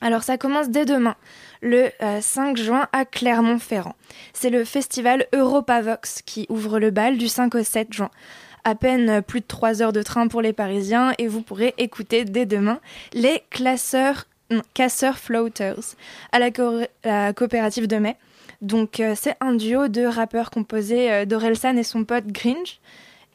Speaker 5: Alors ça commence dès demain, le euh, 5 juin à Clermont-Ferrand. C'est le festival Europavox qui ouvre le bal du 5 au 7 juin. À peine euh, plus de 3 heures de train pour les Parisiens et vous pourrez écouter dès demain les classeurs, non, casseurs floaters à la, co- la coopérative de mai. Donc euh, c'est un duo de rappeurs composés euh, d'Orelsan et son pote Gringe.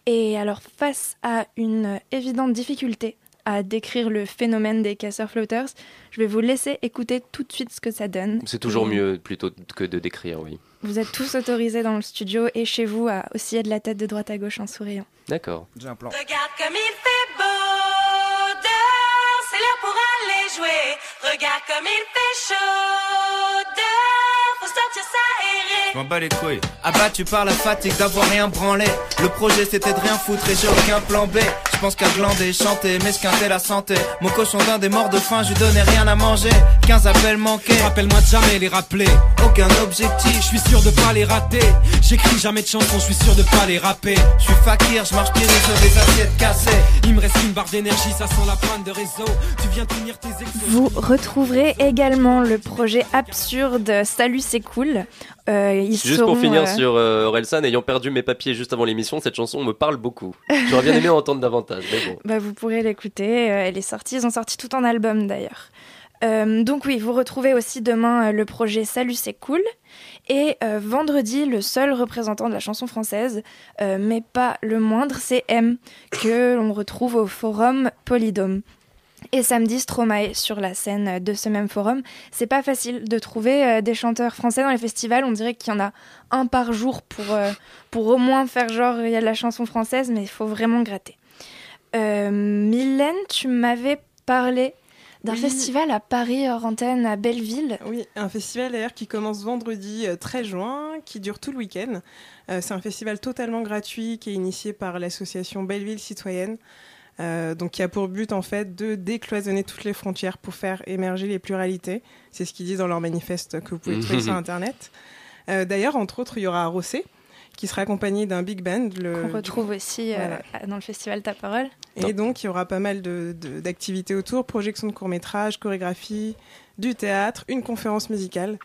Speaker 5: Et alors face à une euh, évidente difficulté à décrire le phénomène des casseurs floaters, je vais vous laisser écouter tout de suite ce que ça donne.
Speaker 2: C'est toujours
Speaker 5: Et
Speaker 2: mieux plutôt que de décrire, oui.
Speaker 5: Vous êtes tous autorisés dans le studio et chez vous à osciller de la tête de droite à gauche en souriant.
Speaker 2: D'accord.
Speaker 9: J'ai un plan.
Speaker 10: Regarde comme il fait beau Regarde comme il fait chaud dehors, faut sortir s'aérer.
Speaker 11: Je m'en bats les couilles. Abattu par la fatigue d'avoir rien branlé. Le projet c'était de rien foutre et j'ai aucun plan B. Je pense qu'à glander, chanter, m'esquinter la santé. Mon cochon d'un des morts de faim, je lui donnais rien à manger. 15 appels manqués.
Speaker 12: Rappelle-moi de jamais les rappeler.
Speaker 11: Aucun objectif.
Speaker 12: Je suis sûr de pas les rater. J'écris jamais de chansons, je suis sûr de pas les rapper.
Speaker 11: Je suis fakir, je marche pieds sur des assiettes cassées.
Speaker 12: Il me reste une barre d'énergie, ça sent la panne de réseau. Tu viens tenir tes exos.
Speaker 5: Vous retrouverez également le projet absurde Salut c'est cool. Euh, ils
Speaker 2: Juste
Speaker 5: seront,
Speaker 2: pour finir
Speaker 5: euh,
Speaker 2: sur euh, Orelsan, ayant perdu mes papiers juste avant l'émission, cette chanson me parle beaucoup. J'aurais bien aimé en entendre davantage,
Speaker 5: Bah, vous pourrez l'écouter, euh, elle est sortie, ils ont sorti tout en album d'ailleurs. Euh, donc oui, vous retrouvez aussi demain euh, le projet Salut c'est cool et vendredi le seul représentant de la chanson française, mais pas le moindre, c'est M que l'on retrouve au forum Polydome. Et samedi Stromae sur la scène de ce même forum. C'est pas facile de trouver des chanteurs français dans les festivals. On dirait qu'il y en a un par jour pour, pour au moins faire genre il y a de la chanson française, mais il faut vraiment gratter. Euh, Mylène, tu m'avais parlé d'un
Speaker 4: Oui.
Speaker 5: festival à Paris hors antenne à Belleville.
Speaker 4: Oui, un festival d'ailleurs qui commence vendredi euh, 13 juin, qui dure tout le week-end. Euh, c'est un festival totalement gratuit qui est initié par l'association Belleville Citoyenne. euh, donc qui a pour but en fait de décloisonner toutes les frontières pour faire émerger les pluralités. C'est ce qu'ils disent dans leur manifeste que vous pouvez trouver sur internet. Euh, D'ailleurs, entre autres, il y aura Rossé qui sera accompagné d'un big band. Le,
Speaker 5: Qu'on retrouve aussi euh,
Speaker 4: voilà.
Speaker 5: dans le festival Ta Parole.
Speaker 4: Et donc, il y aura pas mal de- de- d'activités autour, projection de courts-métrages, chorégraphie, du théâtre, une conférence musicale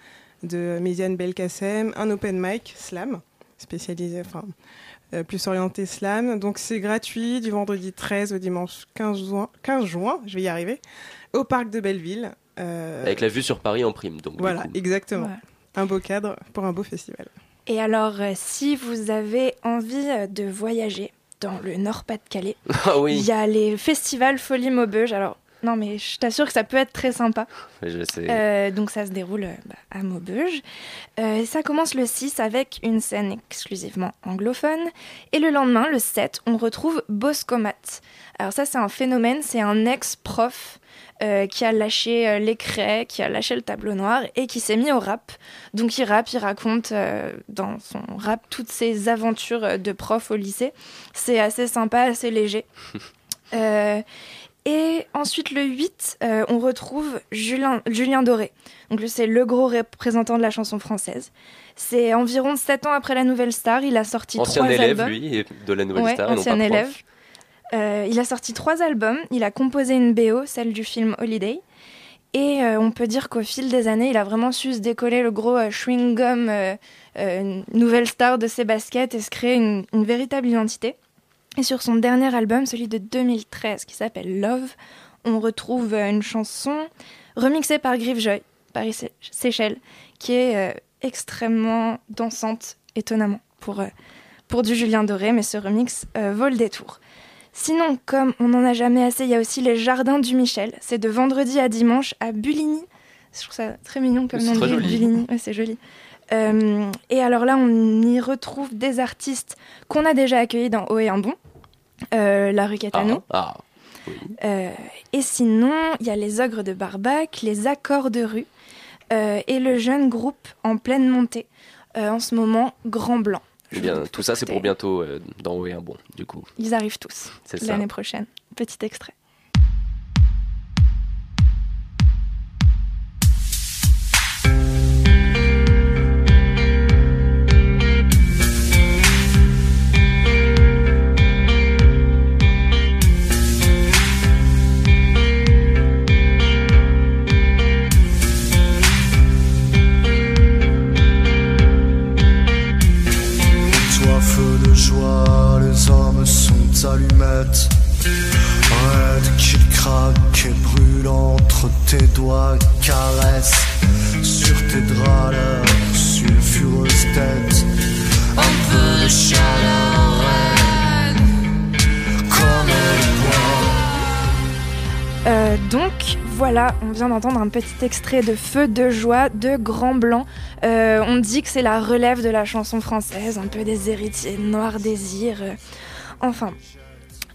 Speaker 4: de Méziane Belkacem, un open mic, slam, spécialisé, enfin, euh, plus orienté slam. Donc, c'est gratuit du vendredi 13 au dimanche 15 juin, 15 juin je vais y arriver, au parc de Belleville. Euh,
Speaker 2: Avec la vue sur Paris en prime, donc.
Speaker 4: Voilà, exactement. Un beau cadre pour un beau festival.
Speaker 5: Et alors, euh, si vous avez envie euh, de voyager dans le Nord-Pas-de-Calais,
Speaker 2: Ah
Speaker 5: il y a les festivals Folie Maubeuge. Alors, non, mais je t'assure que ça peut être très sympa.
Speaker 2: je sais.
Speaker 5: Euh, donc ça se déroule bah, à Maubeuge. Euh, ça commence le 6 avec une scène exclusivement anglophone. Et le lendemain, le 7, on retrouve Boscomat. Alors ça, c'est un phénomène, c'est un ex-prof euh, qui a lâché euh, les craies, qui a lâché le tableau noir et qui s'est mis au rap. Donc il rappe, il raconte euh, dans son rap toutes ses aventures de prof au lycée. C'est assez sympa, assez léger. Euh, et ensuite, le 8, euh, on retrouve Julien, Julien Doré. Donc, c'est le gros représentant de la chanson française. C'est environ 7 ans après la Nouvelle Star. Il a sorti
Speaker 2: Ancien
Speaker 5: trois
Speaker 2: élève,
Speaker 5: albums.
Speaker 2: lui, de la Nouvelle
Speaker 5: Ouais,
Speaker 2: Star, et non
Speaker 5: ancien
Speaker 2: pas prof.
Speaker 5: Euh, il a sorti trois albums. Il a composé une BO, celle du film Holiday. Et euh, on peut dire qu'au fil des années, il a vraiment su se décoller le gros euh, chewing-gum euh, nouvelle star de ses baskets et se créer une, véritable identité. Et sur son dernier album, celui de 2013, qui s'appelle Love, on retrouve une chanson remixée par Grivejoy, Paris Seychelles, qui est extrêmement dansante, étonnamment, pour, pour du Julien Doré, mais ce remix euh, vaut le détour. Sinon, comme on n'en a jamais assez, il y a aussi les Jardins du Michel. C'est de vendredi à dimanche à Buligny, Je trouve ça très mignon comme nom de ville. Villini. Ouais, c'est joli. Euh, et alors là, on y retrouve des artistes qu'on a déjà accueillis dans Haut et un Bon, euh, La rue Catano.
Speaker 2: Ah, ah.
Speaker 5: Euh, et sinon, il y a les Ogres de Barbac, les Accords de rue et le jeune groupe en pleine montée. en ce moment, Grand Blanc.
Speaker 2: Eh bien, tout ça, c'est pour bientôt euh, dans Haut et un Bon, du coup.
Speaker 5: Ils arrivent tous l'année prochaine. Petit extrait. Voilà, on vient d'entendre un petit extrait de Feu de joie de Grand Blanc. Euh, on dit que c'est la relève de la chanson française, un peu des héritiers de Noir Désir. enfin.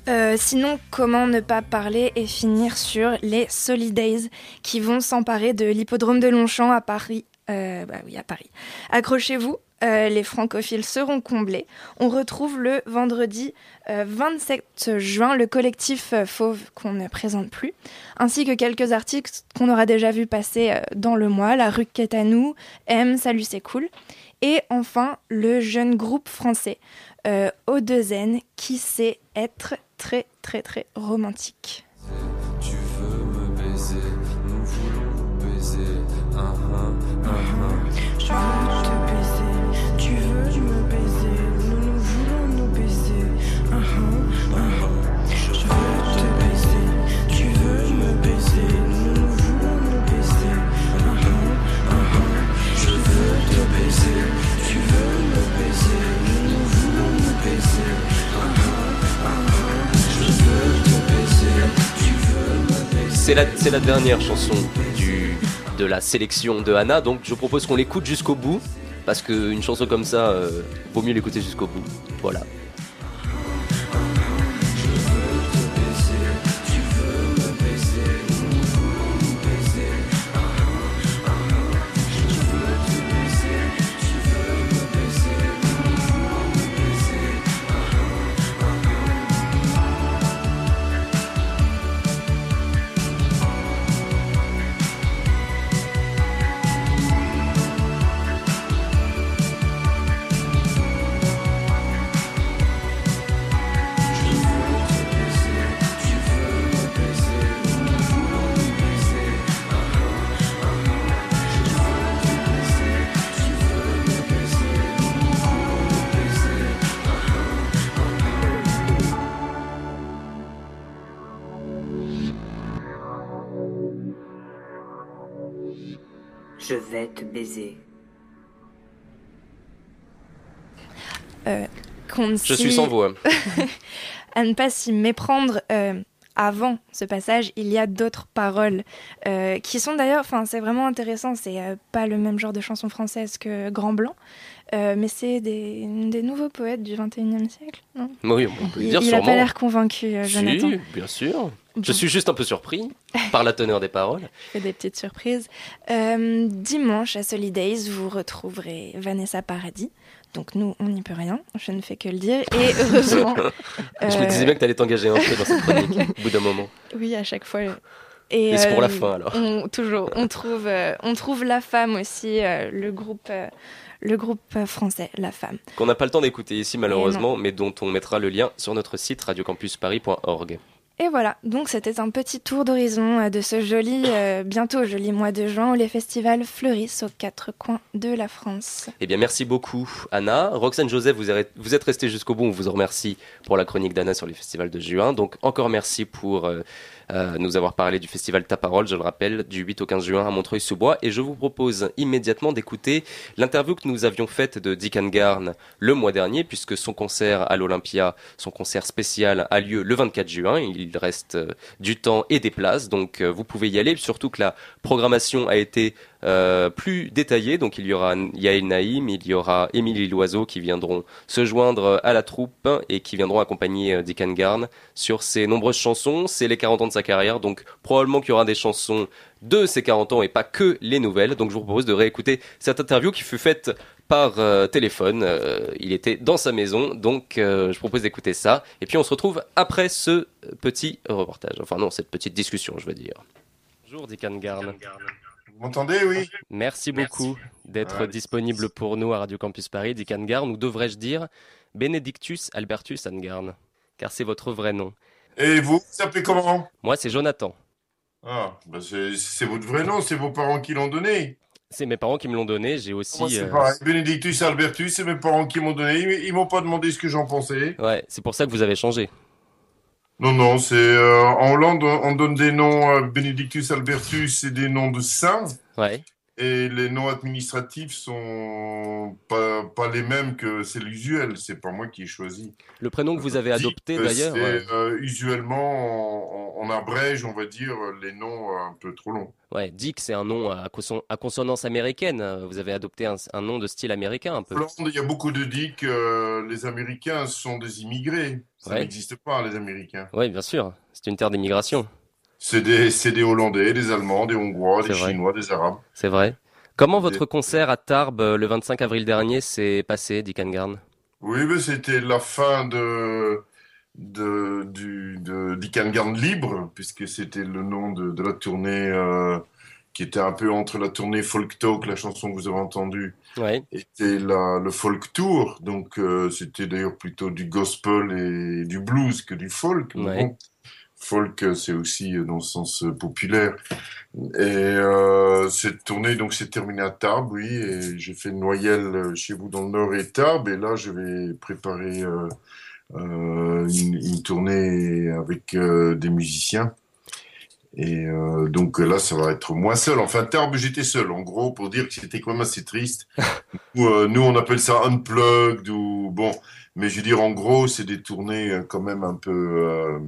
Speaker 5: Euh, sinon, comment ne pas parler et finir sur les Solidays qui vont s'emparer de l'hippodrome de Longchamp à Paris. Euh, bah oui, à Paris. Accrochez-vous, euh, les francophiles seront comblés. On retrouve le vendredi euh, 27 juin le collectif euh, Fauve qu'on ne présente plus, ainsi que quelques articles qu'on aura déjà vu passer euh, dans le mois, La rue Quétanou, M, Salut c'est cool, et enfin le jeune groupe français euh, O2N qui sait être très très très romantique.
Speaker 13: Tu veux me baiser, nous voulons baiser.
Speaker 14: Je
Speaker 2: C'est la, dernière chanson de la sélection de Anna, donc je propose qu'on l'écoute jusqu'au bout, parce qu'une chanson comme ça, euh, vaut mieux l'écouter jusqu'au bout. Voilà.
Speaker 5: Qu'on
Speaker 2: Je suis sans voix.
Speaker 5: à ne pas s'y méprendre. euh, avant ce passage, il y a d'autres paroles euh, qui sont d'ailleurs, enfin, c'est vraiment intéressant. C'est euh, pas le même genre de chanson française que Grand Blanc, euh, mais c'est des, des nouveaux poètes du 21e siècle. Non?
Speaker 2: Oui, on peut le dire
Speaker 5: il a
Speaker 2: sûrement.
Speaker 5: pas l'air convaincu, euh,
Speaker 2: Si,
Speaker 5: Jonathan.
Speaker 2: bien sûr. Je suis juste un peu surpris par la teneur des paroles.
Speaker 5: fait des petites surprises. Euh, dimanche à Solidays, vous retrouverez Vanessa Paradis. Donc nous, on n'y peut rien, je ne fais que le dire. Et heureusement...
Speaker 2: Je me
Speaker 5: euh,
Speaker 2: disais bien que tu allais t'engager un peu dans cette chronique au bout d'un moment.
Speaker 5: Oui, à chaque fois. Et,
Speaker 2: c'est pour la
Speaker 5: euh,
Speaker 2: fin, alors.
Speaker 5: On, toujours, on trouve, euh, on trouve La Femme aussi, le groupe, le groupe français La Femme.
Speaker 2: Qu'on n'a pas le temps d'écouter ici malheureusement, mais dont on mettra le lien sur notre site radiocampusparis.org.
Speaker 5: Et voilà, donc c'était un petit tour d'horizon euh, de ce joli, euh, bientôt joli mois de juin où les festivals fleurissent aux quatre coins de la France.
Speaker 2: Eh bien, merci beaucoup, Anna. Roxane Joseph, vous êtes, vous êtes resté jusqu'au bout. On vous remercie pour la chronique d'Anna sur les festivals de juin. Donc, encore merci pour euh, euh, nous avoir parlé du festival Ta Parole, je le rappelle, du 8 au 15 juin à Montreuil-sous-Bois. Et je vous propose immédiatement d'écouter l'interview que nous avions faite de Dick Garn le mois dernier, puisque son concert à l'Olympia, son concert spécial, a lieu le 24 juin. Il reste euh, du temps et des places, donc euh, vous pouvez y aller. Surtout que la programmation a été euh, plus détaillée, donc il y aura Yael Naïm, il y aura Émilie Loiseau qui viendront se joindre à la troupe et qui viendront accompagner euh, Dick Garn sur ses nombreuses chansons. C'est les 40 ans de sa carrière, donc probablement qu'il y aura des chansons de ses 40 ans et pas que les nouvelles. Donc je vous propose de réécouter cette interview qui fut faite par euh, téléphone. Euh, il était dans sa maison, donc euh, je propose d'écouter ça. Et puis on se retrouve après ce petit reportage. Enfin non, cette petite discussion, je veux dire. Bonjour Dick Garn.
Speaker 15: Vous m'entendez, oui?
Speaker 2: Merci beaucoup d'être disponible pour nous à Radio Campus Paris, Dick Garn, ou devrais-je dire Benedictus Albertus Angarn, car c'est votre vrai nom.
Speaker 15: Et vous, vous appelez comment?
Speaker 2: Moi, c'est Jonathan.
Speaker 15: Ah, bah c'est votre vrai nom, c'est vos parents qui l'ont donné.
Speaker 2: C'est mes parents qui me l'ont donné. J'ai aussi.
Speaker 15: Moi, c'est
Speaker 2: euh,
Speaker 15: pareil. Benedictus Albertus, c'est mes parents qui m'ont donné. Ils, ils m'ont pas demandé ce que j'en pensais.
Speaker 2: Ouais, c'est pour ça que vous avez changé.
Speaker 15: Non, non, c'est euh, en Hollande, on donne des noms euh, Benedictus Albertus, c'est des noms de saints.
Speaker 2: Ouais.
Speaker 15: Et les noms administratifs sont pas, pas les mêmes que c'est l'usuel. C'est pas moi qui ai choisi.
Speaker 2: Le prénom que vous avez adopté d'ailleurs. ouais.
Speaker 15: euh, usuellement, on, on abrège, on va dire, les noms un peu trop longs.
Speaker 2: Ouais, Dick, c'est un nom à, conson- à consonance américaine. Vous avez adopté un, un nom de style américain un peu.
Speaker 15: Il y a beaucoup de Dick. euh, les Américains sont des immigrés. Ça
Speaker 2: Ouais.
Speaker 15: n'existe pas, les Américains.
Speaker 2: Oui, bien sûr. C'est une terre d'immigration.
Speaker 15: C'est des, Hollandais, des Allemands, des Hongrois, des
Speaker 2: vrai.
Speaker 15: Chinois, des Arabes.
Speaker 2: C'est vrai. Comment votre concert à Tarbes euh, le 25 avril dernier s'est passé, Dick Garn
Speaker 15: Oui, mais c'était la fin de, de, du, de Libre, puisque c'était le nom de, de la tournée euh, qui était un peu entre la tournée Folk Talk, la chanson que vous avez entendue,
Speaker 2: Ouais.
Speaker 15: était la, le Folk Tour. Donc, euh, c'était d'ailleurs plutôt du gospel et du blues que du folk. mais
Speaker 2: Ouais.
Speaker 15: bon, folk, c'est aussi euh, dans le sens euh, populaire. Et euh, cette tournée, donc, s'est terminée à Tarbes, oui, et j'ai fait Noyelles chez vous dans le Nord et Tarbes, et là, je vais préparer euh, euh, une, une tournée avec des musiciens. Et donc là, ça va être moi seul. Enfin, Tarbes, j'étais seul, en gros, pour dire que c'était quand même assez triste. Nous, nous, on appelle ça unplugged ou bon, mais je veux dire, en gros, c'est des tournées quand même un peu,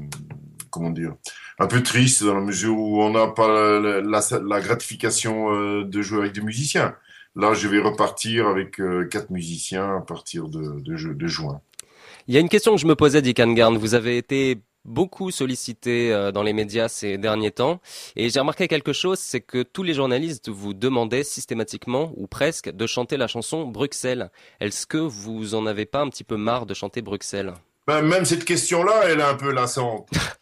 Speaker 15: comment dire, un peu tristes dans la mesure où on n'a pas la, la- la gratification euh, de jouer avec des musiciens. Là, je vais repartir avec euh, quatre musiciens à partir de, de, ju- de juin.
Speaker 2: Il y a une question que je me posais, Dick Garn. Vous avez été beaucoup sollicité euh, dans les médias ces derniers temps. Et j'ai remarqué quelque chose, c'est que tous les journalistes vous demandaient systématiquement, ou presque, de chanter la chanson Bruxelles. Est-ce que vous en avez pas un petit peu marre de chanter Bruxelles?
Speaker 15: Ben, même cette question-là, elle est un peu lassante.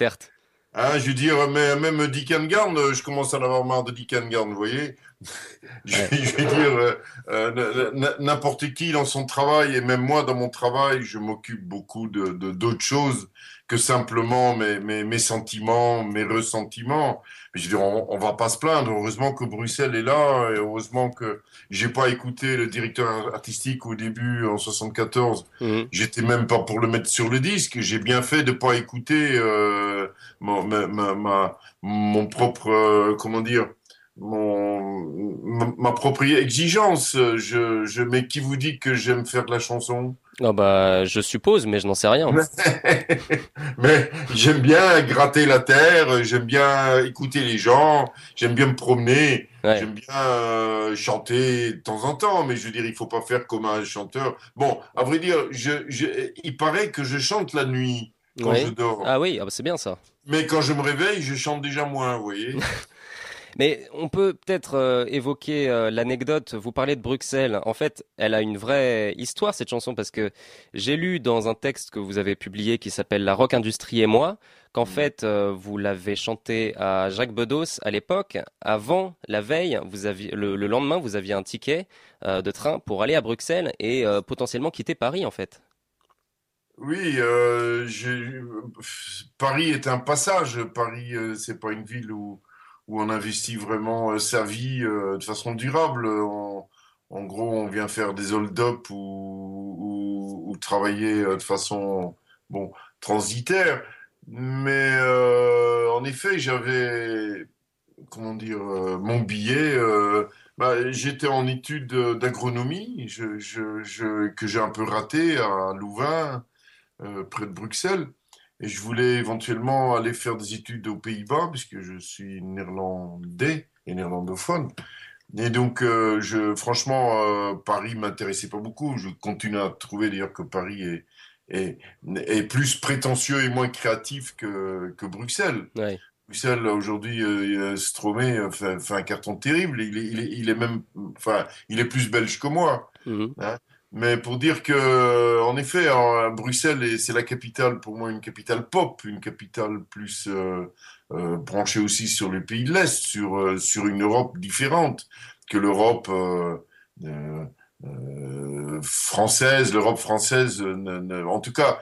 Speaker 2: Certes.
Speaker 15: Hein, je veux dire, mais, même Dick Garn, euh, je commence à en avoir marre de Dick Garn, vous voyez. je, je veux dire, euh, euh, n'importe qui dans son travail, et même moi dans mon travail, je m'occupe beaucoup de de- d'autres choses que simplement mes, mes, mes sentiments, mes ressentiments. Mais je veux dire, on, on va pas se plaindre. Heureusement que Bruxelles est là, et heureusement que j'ai pas écouté le directeur artistique au début en 74.
Speaker 2: Mhm.
Speaker 15: J'étais même pas pour le mettre sur le disque. J'ai bien fait de pas écouter euh, mon, ma, ma, ma- mon propre, euh, comment dire, mon, ma, ma propre exigence. Je, je, mais qui vous dit que j'aime faire de la chanson?
Speaker 2: Ah bah, je suppose, mais je n'en sais rien.
Speaker 15: Mais j'aime bien gratter la terre, j'aime bien écouter les gens, j'aime bien me promener, j'aime bien euh, chanter de temps en temps, mais je veux dire, il faut pas faire comme un chanteur. Bon, à vrai dire, je, je, il paraît que je chante la nuit quand je dors.
Speaker 2: Ah oui, ah bah c'est bien ça.
Speaker 15: Mais quand je me réveille, je chante déjà moins, vous voyez.
Speaker 2: Mais on peut peut-être euh, évoquer euh, l'anecdote. Vous parlez de Bruxelles. En fait, elle a une vraie histoire cette chanson parce que j'ai lu dans un texte que vous avez publié qui s'appelle La rock industrie et moi qu'en fait euh, vous l'avez chanté à Jacques Bedos à l'époque. Avant la veille, vous aviez le, le lendemain vous aviez un ticket de train pour aller à Bruxelles et potentiellement quitter Paris en fait.
Speaker 15: Oui, Paris est un passage. Paris, c'est pas une ville où, où on investit vraiment euh, sa vie euh, de façon durable. On- en gros, on vient faire des hold-up ou, travailler euh, de façon bon, transitaire. Mais en effet, j'avais, comment dire, mon billet. bah, j'étais en études d'agronomie, que j'ai un peu raté à Louvain, près de Bruxelles. Et je voulais éventuellement aller faire des études aux Pays-Bas, puisque je suis néerlandais et néerlandophone. Et donc, euh, je, franchement, euh, Paris m'intéressait pas beaucoup. Je continue à trouver d'ailleurs que Paris est, est, est plus prétentieux et moins créatif que, que Bruxelles.
Speaker 2: Ouais.
Speaker 15: Bruxelles, aujourd'hui, euh, euh, fait, fait un carton terrible. Il est, il est, il est même, enfin, il est plus belge que moi.
Speaker 2: Mhm.
Speaker 15: hein. Mais pour dire que, en effet, en- Bruxelles, est- c'est la capitale, pour moi, une capitale pop, une capitale plus euh, euh, branchée aussi sur les pays de l'Est, sur, euh, sur une Europe différente que l'Europe euh, euh, euh, française, l'Europe française. ne- ne- en tout cas,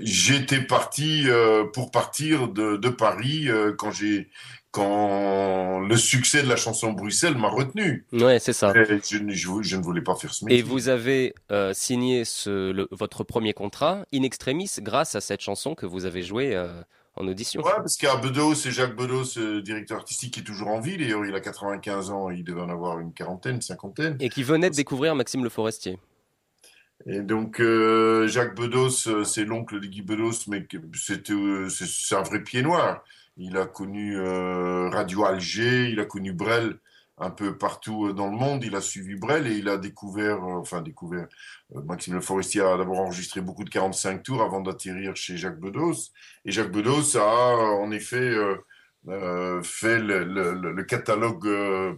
Speaker 15: j'étais parti euh, pour partir de, de Paris euh, quand j'ai quand le succès de la chanson Bruxelles m'a retenu.
Speaker 2: Ouais, c'est ça.
Speaker 15: Et je, ne- je, je ne voulais pas faire ce métier.
Speaker 2: Et vous avez euh, signé ce, le- votre premier contrat in extremis grâce à cette chanson que vous avez jouée euh, en audition.
Speaker 15: Ouais, parce qu'il y a Bedos, c'est Jacques Bedos, euh, directeur artistique, qui est toujours en vie. D'ailleurs, il a 95 ans, il devait en avoir une quarantaine, cinquantaine.
Speaker 2: Et qui venait de découvrir Maxime Le Forestier.
Speaker 15: Et donc, Jacques Bedos, c'est l'oncle de Guy Bedos, mais c'est un vrai pied noir. Il a connu euh, Radio Alger, il a connu Brel un peu partout euh, dans le monde. Il a suivi Brel et il a découvert, euh, enfin découvert, euh, Maxime Le Forestier a d'abord enregistré beaucoup de 45 tours avant d'atterrir chez Jacques Bedos. Et Jacques Bedos a en effet fait le, le- le- le catalogue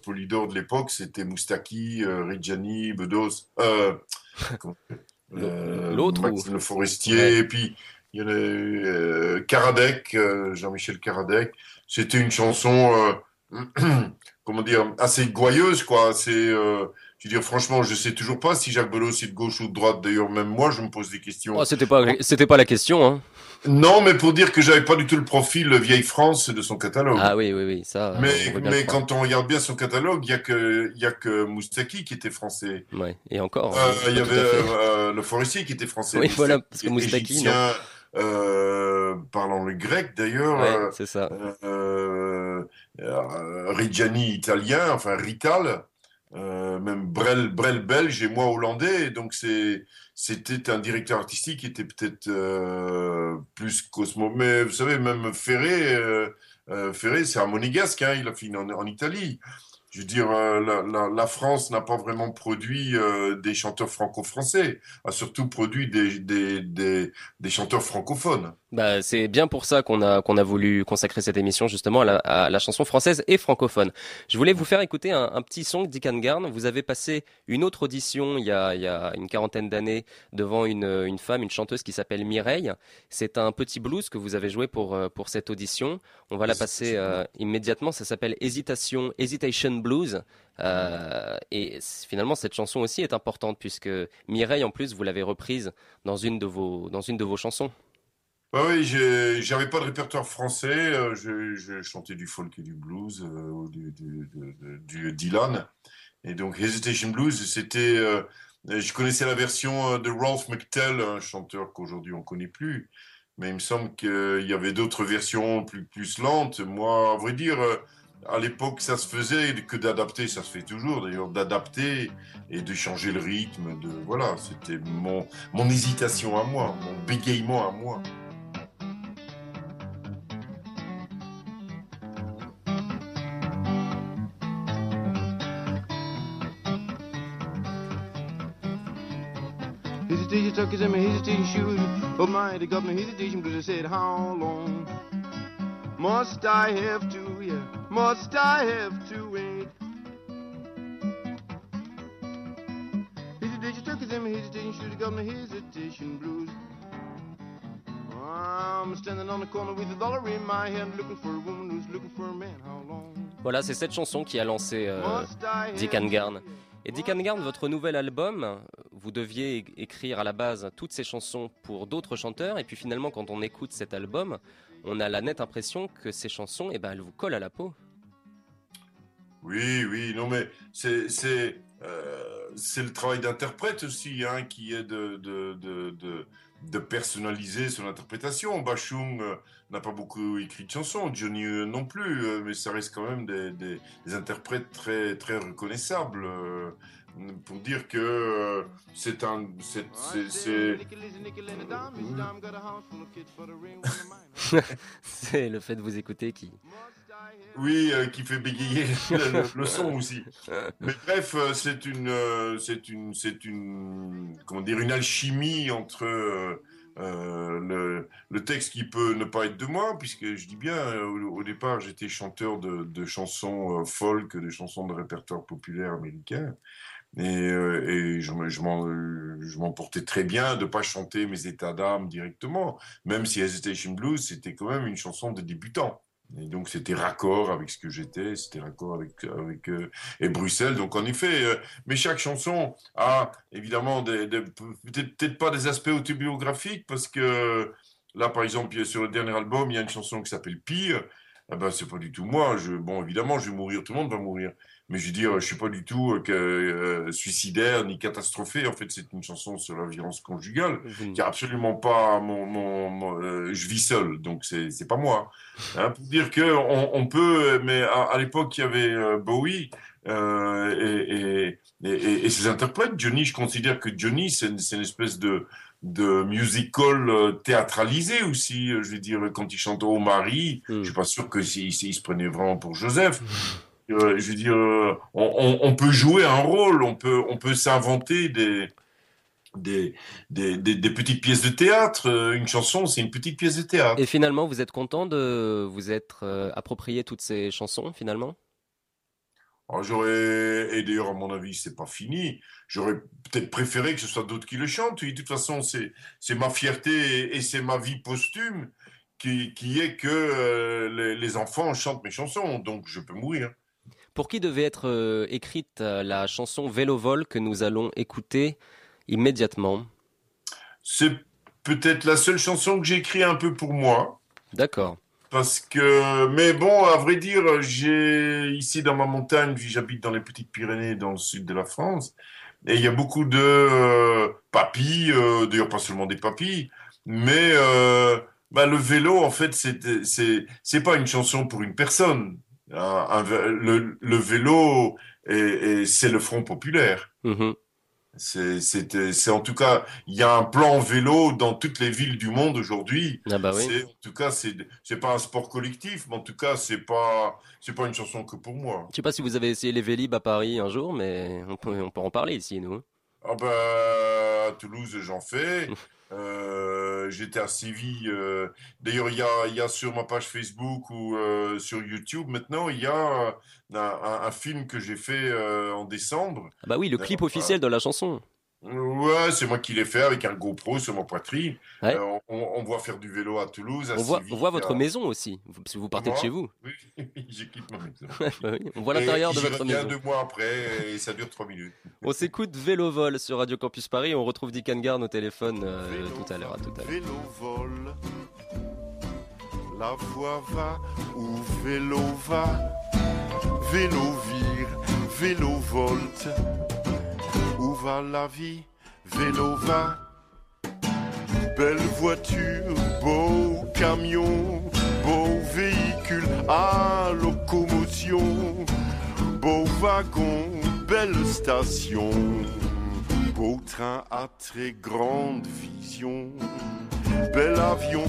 Speaker 15: Polydor de l'époque. C'était Moustaki, Reggiani, Bedos.
Speaker 2: L'autre ou-
Speaker 15: Maxime Le Forestier,
Speaker 2: Ouais.
Speaker 15: et puis il y en a euh, Karadec, euh, Jean-Michel Karadec. C'était une chanson, euh, comment dire, assez gouailleuse, quoi. C'est, je veux dire, franchement, je sais toujours pas si Jacques Bedos est de gauche ou de droite. D'ailleurs, même moi, je me pose des questions.
Speaker 2: Oh, c'était pas, c'était pas la question, hein.
Speaker 15: Non, mais pour dire que j'avais pas du tout le profil vieille France de son catalogue.
Speaker 2: Ah oui, oui, oui, ça.
Speaker 15: Mais,
Speaker 2: on
Speaker 15: mais quand on regarde bien son catalogue, il y a que, il y a que Moustaki qui était français.
Speaker 2: Ouais, et encore.
Speaker 15: Euh,
Speaker 2: hein,
Speaker 15: il y avait euh, le Forestier qui était français.
Speaker 2: Oui,
Speaker 15: Moustaki
Speaker 2: voilà, parce que Moustaki,
Speaker 15: égyptien, parlant le grec d'ailleurs.
Speaker 2: Ouais,
Speaker 15: euh,
Speaker 2: c'est ça.
Speaker 15: euh, euh, Reggiani italien, enfin Rital, euh, même Brel, Brel belge et moi hollandais. Donc c'est c'était un directeur artistique qui était peut-être euh, plus cosmo. Mais vous savez, même Ferré, euh, euh, Ferré, c'est un monégasque, hein, il a fini en, en Italie. Je veux dire, euh, la, France n'a pas vraiment produit euh, des chanteurs franco-français, a surtout produit des, des, des chanteurs francophones.
Speaker 2: Bah, c'est bien pour ça qu'on a qu'on a voulu consacrer cette émission justement à la, à la chanson française et francophone. Je voulais vous faire écouter un, un petit son de Dick Garn. Vous avez passé une autre audition il y a, il y a une quarantaine d'années devant une, une femme, une chanteuse qui s'appelle Mireille. C'est un petit blues que vous avez joué pour euh, pour cette audition. On va la passer euh, immédiatement. Ça s'appelle Hésitation, Hesitation Blues. Euh, et finalement, cette chanson aussi est importante puisque Mireille, en plus, vous l'avez reprise dans une de vos dans une de vos chansons.
Speaker 15: Bah oui, j'avais pas de répertoire français. euh, je, chantais du folk et du blues, euh, du, Dylan. Et donc Hesitation Blues, c'était. euh, je connaissais la version de Ralph McTell, un chanteur qu'aujourd'hui on connaît plus. Mais il me semble qu'il y avait d'autres versions plus, plus lentes. Moi, à vrai dire, à l'époque, ça se faisait que d'adapter, ça se fait toujours d'ailleurs, d'adapter et de changer le rythme. De, voilà, c'était mon, mon hésitation à moi, mon bégaiement à moi.
Speaker 16: In my hesitation shoes. Oh my, they got my hesitation blues. I said, how long must I have to, yeah, must I have to wait? Hesitation in my hesitation shoes. Got hesitation blues. I'm standing on the corner with a dollar in my hand, looking for a woman who's looking for a man. How long?
Speaker 2: Voilà, c'est cette chanson qui a lancé euh, Dick and Garn. Et Dick votre nouvel album, vous deviez écrire à la base toutes ces chansons pour d'autres chanteurs, et puis finalement, quand on écoute cet album, on a la nette impression que ces chansons, eh ben, elles vous collent à la peau.
Speaker 15: Oui, oui, non, mais c'est c'est euh, le travail d'interprète aussi, hein, qui est de, de, de, de personnaliser son interprétation. Bachung euh, n'a pas beaucoup écrit de chansons, Johnny euh, non plus, euh, mais ça reste quand même des, des- des interprètes très, très reconnaissables. euh, pour dire que c'est un. c'est- c'est- c'est-
Speaker 2: C'est le fait de vous écouter qui.
Speaker 15: Oui, euh, qui fait bégayer le, son aussi. Mais bref, euh, c'est une, euh, c'est une, c'est une, comment dire, une alchimie entre euh, le, le texte qui peut ne pas être de moi, puisque je dis bien, au, au départ, j'étais chanteur de, de chansons folk, de chansons de répertoire populaire américain. Et, je m'en portais très bien de pas chanter mes états d'âme directement, même si Hesitation Blues, c'était quand même une chanson de débutant. Et donc c'était raccord avec ce que j'étais, c'était raccord avec avec euh, et Bruxelles. Donc en effet, euh, mais chaque chanson a évidemment peut-être pas des aspects autobiographiques parce que là par exemple sur le dernier album il y a une chanson qui s'appelle Pire. Ah ben c'est pas du tout moi. Bon évidemment je vais mourir, tout le monde va mourir. Mais je veux dire, je suis pas du tout euh, que, euh, suicidaire ni catastrophé. En fait, c'est une chanson sur la violence conjugale qui a absolument pas mon, mon, mon- euh, je vis seul, donc c'est c'est pas moi. Hein, pour dire que on, on peut, mais à, à l'époque il y avait Bowie euh, et, et, et, et- et ses interprètes. Johnny, je considère que Johnny c'est une, espèce de de musical euh, théâtralisé aussi. euh, Je veux dire, quand il chante Oh Marie, je suis pas sûr que s'il se prenait vraiment pour Joseph. Euh, je veux dire, euh, on, on- on peut jouer un rôle, on peut, on peut s'inventer des, des, des, des, des petites pièces de théâtre. Euh, Une chanson, c'est une petite pièce de théâtre.
Speaker 2: Et finalement, vous êtes content de vous être euh, approprié toutes ces chansons, finalement?
Speaker 15: Alors, j'aurais, et d'ailleurs, à mon avis, c'est pas fini. J'aurais peut-être préféré que ce soit d'autres qui le chantent. Oui, de toute façon, c'est, c'est ma fierté et, et c'est ma vie posthume qui, qui est que euh, les, les enfants chantent mes chansons. Donc, je peux mourir.
Speaker 2: Pour qui devait être euh, écrite euh, la chanson Vélo Vol que nous allons écouter immédiatement?
Speaker 15: C'est peut-être la seule chanson que j'ai écrite un peu pour moi.
Speaker 2: D'accord.
Speaker 15: Parce que, mais bon, à vrai dire, j'ai ici dans ma montagne, puis j'habite dans les Petites Pyrénées, dans le sud de la France, et il y a beaucoup de euh, papis, euh, d'ailleurs pas seulement des papis, mais euh, bah, le vélo, en fait, c'est pas une chanson pour une personne. Un- vé- le, le vélo, est- est- c'est le Front populaire.
Speaker 2: Mhm.
Speaker 15: C'est en tout cas, il y a un plan vélo dans toutes les villes du monde aujourd'hui.
Speaker 2: Ah bah oui.
Speaker 15: En tout cas, c'est c'est pas un sport collectif, mais en tout cas, c'est pas c'est pas une chanson que pour moi.
Speaker 2: Je sais pas si vous avez essayé les Vélib à Paris un jour, mais on peut, on peut en parler ici, nous.
Speaker 15: Ah bah, à Toulouse, j'en fais. Euh, J'étais à Séville. euh, D'ailleurs, il y a, il y a sur ma page Facebook ou euh, sur YouTube maintenant, il y a un, un- un film que j'ai fait en décembre.
Speaker 2: Ah bah oui, le clip officiel de la chanson.
Speaker 15: Ouais, c'est moi qui l'ai fait avec un GoPro sur ma poitrine.
Speaker 2: Ouais.
Speaker 15: Euh, on, voit faire du vélo à Toulouse. À
Speaker 2: On voit,
Speaker 15: Séville,
Speaker 2: on voit votre
Speaker 15: à-
Speaker 2: maison aussi, parce que vous partez de chez vous.
Speaker 15: Oui, quitté ma maison.
Speaker 2: Bah oui, on voit l'intérieur de votre maison.
Speaker 15: deux mois après et ça dure trois minutes.
Speaker 2: On s'écoute Vélo Vol sur Radio Campus Paris. On retrouve Dick Garn au téléphone euh, tout à l'heure. À tout à l'heure.
Speaker 17: Vélo vole, la voix va où vélo va, vélo vire, vélo volte, va la vie, vélo va. Belle voiture, beau camion, beau véhicule à locomotion, beau wagon, belle station, beau train à très grande vision, bel avion,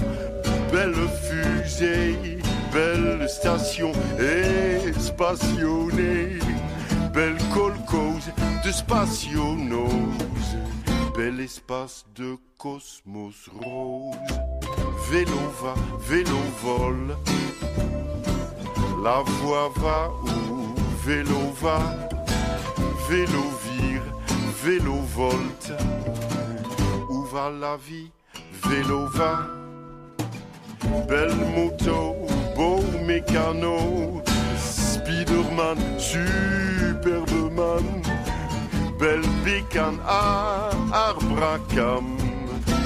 Speaker 17: belle fusée, belle station espationnée, belle colcose de spationose, bel espace de cosmos rose. Vélo va, vélo vole, la voix va où? Vélo va, vélo vire, vélo volte, où va la vie, vélo va. Belle moto, beau mécano, Spiderman, Superman, Belvic an ar, ar brakam,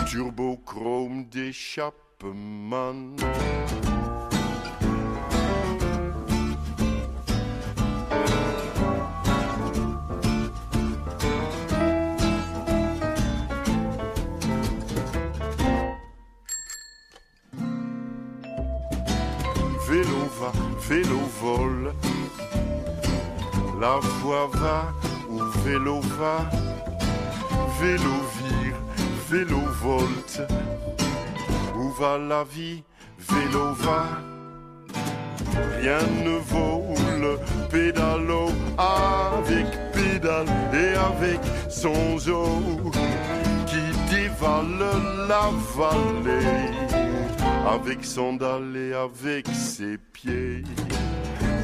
Speaker 17: turbochrome d'échappement. Vélo va, vélo vole, la voix va, vélo va, vélo vire, vélo volte. Où va la vie, vélo va. Rien ne vaut le pédalo avec pédale et avec son zoo qui dévale la vallée avec sandales et avec ses pieds.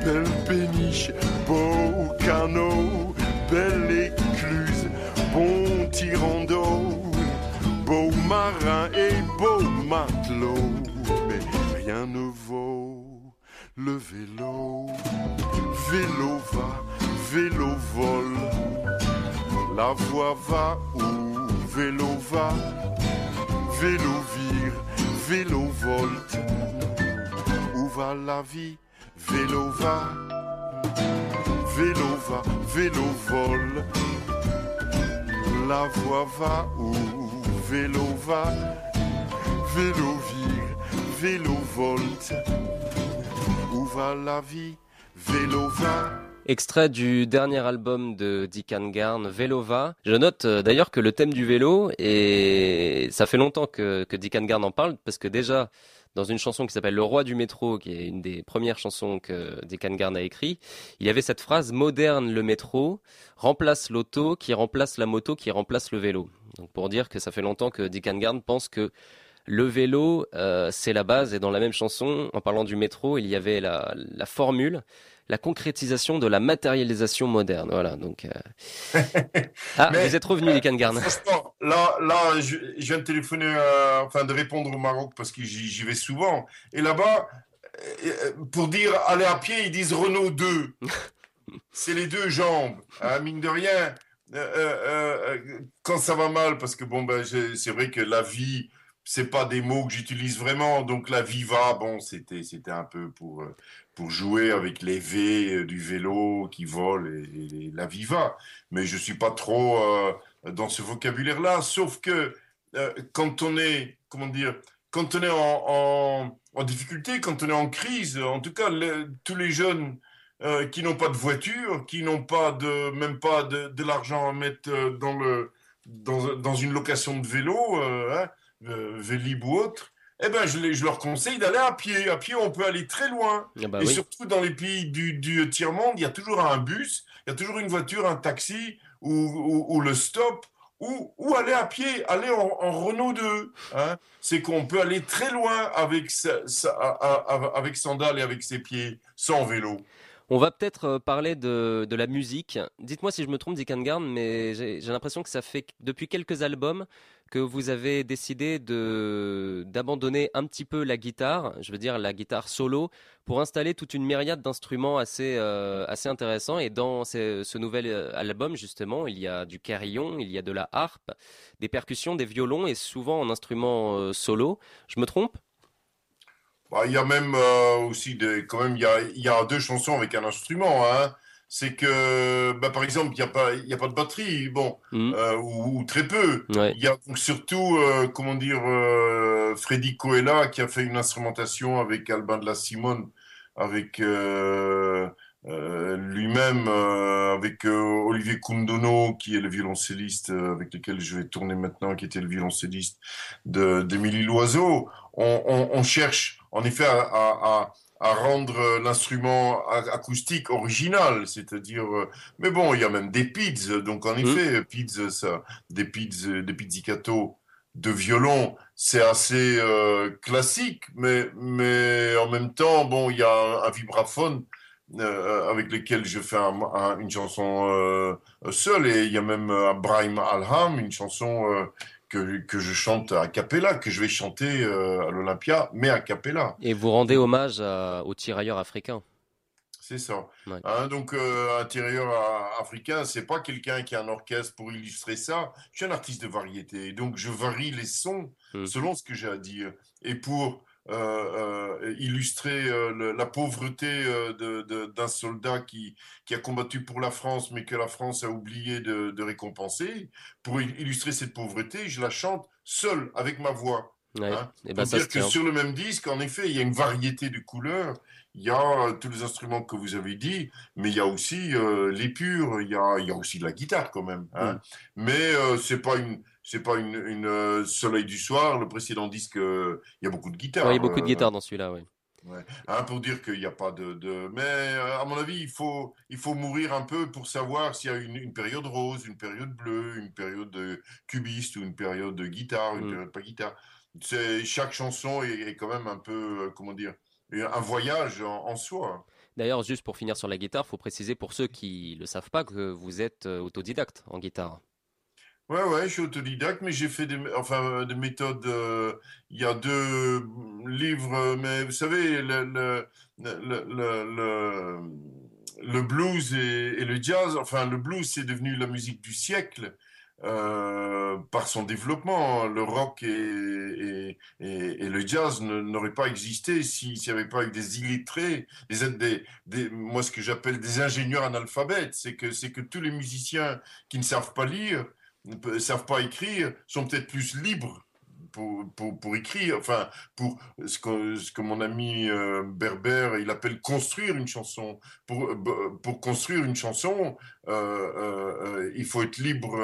Speaker 17: Belle péniche, beau canot, belle écluse, bon tirant d'eau, beau marin et beau matelot, mais rien ne vaut le vélo. Vélo va, vélo vole, la voix va où vélo va, vélo vire, vélo volte, où va la vie, vélo va, vélo va, vélo vole, la voix va où vélo va, vélo vire, vélo volte, où va la vie, vélo va.
Speaker 2: Extrait du dernier album de Dick Garn, Velova. Je note euh, d'ailleurs que le thème du vélo, et ça fait longtemps que, que Dick en parle, parce que déjà, dans une chanson qui s'appelle Le Roi du métro, qui est une des premières chansons que Dick Garn a écrit, il y avait cette phrase moderne le métro remplace l'auto qui remplace la moto qui remplace le vélo. Donc pour dire que ça fait longtemps que Dick Garn pense que le vélo, euh, c'est la base. Et dans la même chanson, en parlant du métro, il y avait la formule, la concrétisation de la matérialisation moderne. Voilà. Donc, euh, ah,
Speaker 15: Mais,
Speaker 2: vous êtes revenu, Dick Garn.
Speaker 15: Franchement, là, là je, je viens de téléphoner, euh, enfin de répondre au Maroc parce que j'y vais souvent. Et là-bas, euh, pour dire aller à pied, ils disent Renault 2. C'est les deux jambes, hein, mine de rien. Euh, euh, euh, quand ça va mal, parce que bon, ben, c'est vrai que la vie, c'est pas des mots que j'utilise vraiment. Donc la vie va, bon, c'était c'était un peu pour euh, pour jouer avec les V euh, du vélo qui vole et, et la vie va. Mais je suis pas trop euh, dans ce vocabulaire-là, sauf que euh, quand on est, comment dire, quand on est en, difficulté, quand on est en crise, en tout cas, tous les jeunes qui n'ont pas de voiture, qui n'ont pas même pas de, l'argent à mettre dans une location de vélo, hein, Vélib ou autre, eh ben, je, les- je leur conseille d'aller à pied. À pied, on peut aller très loin.
Speaker 2: Ah bah
Speaker 15: Et
Speaker 2: oui.
Speaker 15: surtout dans les pays du, du tiers-monde, il y a toujours un bus, il y a toujours une voiture, un taxi ou, ou- ou le stop, ou, ou aller à pied, aller en, en Renault 2. hein. C'est qu'on peut aller très loin avec, sa- sa- a- a- avec sandales et avec ses pieds, sans vélo.
Speaker 2: On va peut-être euh, parler de, de la musique. Dites-moi si je me trompe, Dick Garn, mais j'ai l'impression que ça fait depuis quelques albums que vous avez décidé d'abandonner un petit peu la guitare, je veux dire la guitare solo, pour installer toute une myriade d'instruments assez euh, assez intéressants. Et dans ce, nouvel euh, album, justement, il y a du carillon, il y a de la harpe, des percussions, des violons et souvent en instruments euh, solo. Je me trompe?
Speaker 15: Bah, il y a même euh, aussi des, quand même, il y a, il y a deux chansons avec un instrument. Hein. C'est que, bah, par exemple, il n'y a pas, il y a pas de batterie, bon, euh, ou, ou très peu.
Speaker 2: Ouais.
Speaker 15: Il y a donc surtout, euh, comment dire, euh, Freddy Coella qui a fait une instrumentation avec Albin de la Simone, avec euh, euh, lui-même, euh, avec euh, Olivier Kundono qui est le violoncelliste euh, avec lequel je vais tourner maintenant, qui était le violoncelliste d'Émilie Loiseau. On, on, on cherche en effet à, à, à à rendre l'instrument acoustique original, c'est-à-dire, euh, mais bon, il y a même des pids, donc en effet, pids, ça, des des pizzicato de violon, c'est assez euh, classique, mais, mais en même temps, bon, il y a un, un vibraphone euh, avec lequel je fais un- un- une chanson euh, seule, et il y a même Brahim Alham, une chanson que, que je chante a cappella, que je vais chanter euh, à l'Olympia, mais a cappella.
Speaker 2: Et vous rendez hommage à- aux tirailleurs africains.
Speaker 15: C'est ça.
Speaker 2: Ouais.
Speaker 15: Hein, donc, euh, intérieur à- africain, c'est pas quelqu'un qui a un orchestre pour illustrer ça. Je suis un artiste de variété. Donc, je varie les sons selon ce que j'ai à dire. Et pour euh, euh, illustrer euh, le- la pauvreté d'un soldat qui, qui a combattu pour la France, mais que la France a oublié de, de récompenser, pour il- illustrer cette pauvreté, je la chante seule, avec ma voix.
Speaker 2: Ouais.
Speaker 15: Hein,
Speaker 2: Et ben
Speaker 15: Pour
Speaker 2: ça
Speaker 15: dire que sur le même disque, en effet, il y a une variété de couleurs. Il y a tous les instruments que vous avez dit, mais il y a aussi euh, les purs. Il y a, il y a aussi de la guitare quand même. hein.
Speaker 2: Mm.
Speaker 15: Mais euh, c'est pas une, c'est pas une, une, euh, Soleil du soir. Le précédent disque, euh, il y a beaucoup de guitares.
Speaker 2: Ouais, il y a beaucoup de
Speaker 15: euh,
Speaker 2: guitares dans celui-là, oui.
Speaker 15: Ouais. Hein, pour dire qu'il n'y a pas de, de... Mais euh, à mon avis, il faut, il faut mourir un peu pour savoir s'il y a une, une période rose, une période bleue, une période de cubiste ou une période de guitare, une
Speaker 2: Mm.
Speaker 15: période pas guitare. C'est, chaque chanson est, est quand même un peu, euh, comment dire, un voyage en, en soi.
Speaker 2: D'ailleurs, juste pour finir sur la guitare, faut préciser pour ceux qui le savent pas que vous êtes autodidacte en guitare.
Speaker 15: Ouais, ouais, je suis autodidacte, mais j'ai fait des, enfin, des méthodes. euh, il y a deux livres, euh, mais vous savez, le, le, le, le, blues et, le jazz, enfin, le blues, c'est devenu la musique du siècle euh, par son développement. Le rock et, et, le jazz n'auraient pas existé si- s'il n'y avait pas eu des illettrés, des, des, moi, ce que j'appelle des ingénieurs analphabètes. C'est que, c'est que tous les musiciens qui ne savent pas lire, ne savent pas écrire, sont peut-être plus libres pour, pour, écrire, enfin, pour ce que, ce que mon ami euh, Berber, il appelle construire une chanson. Pour, euh, pour construire une chanson, euh, euh, il faut être libre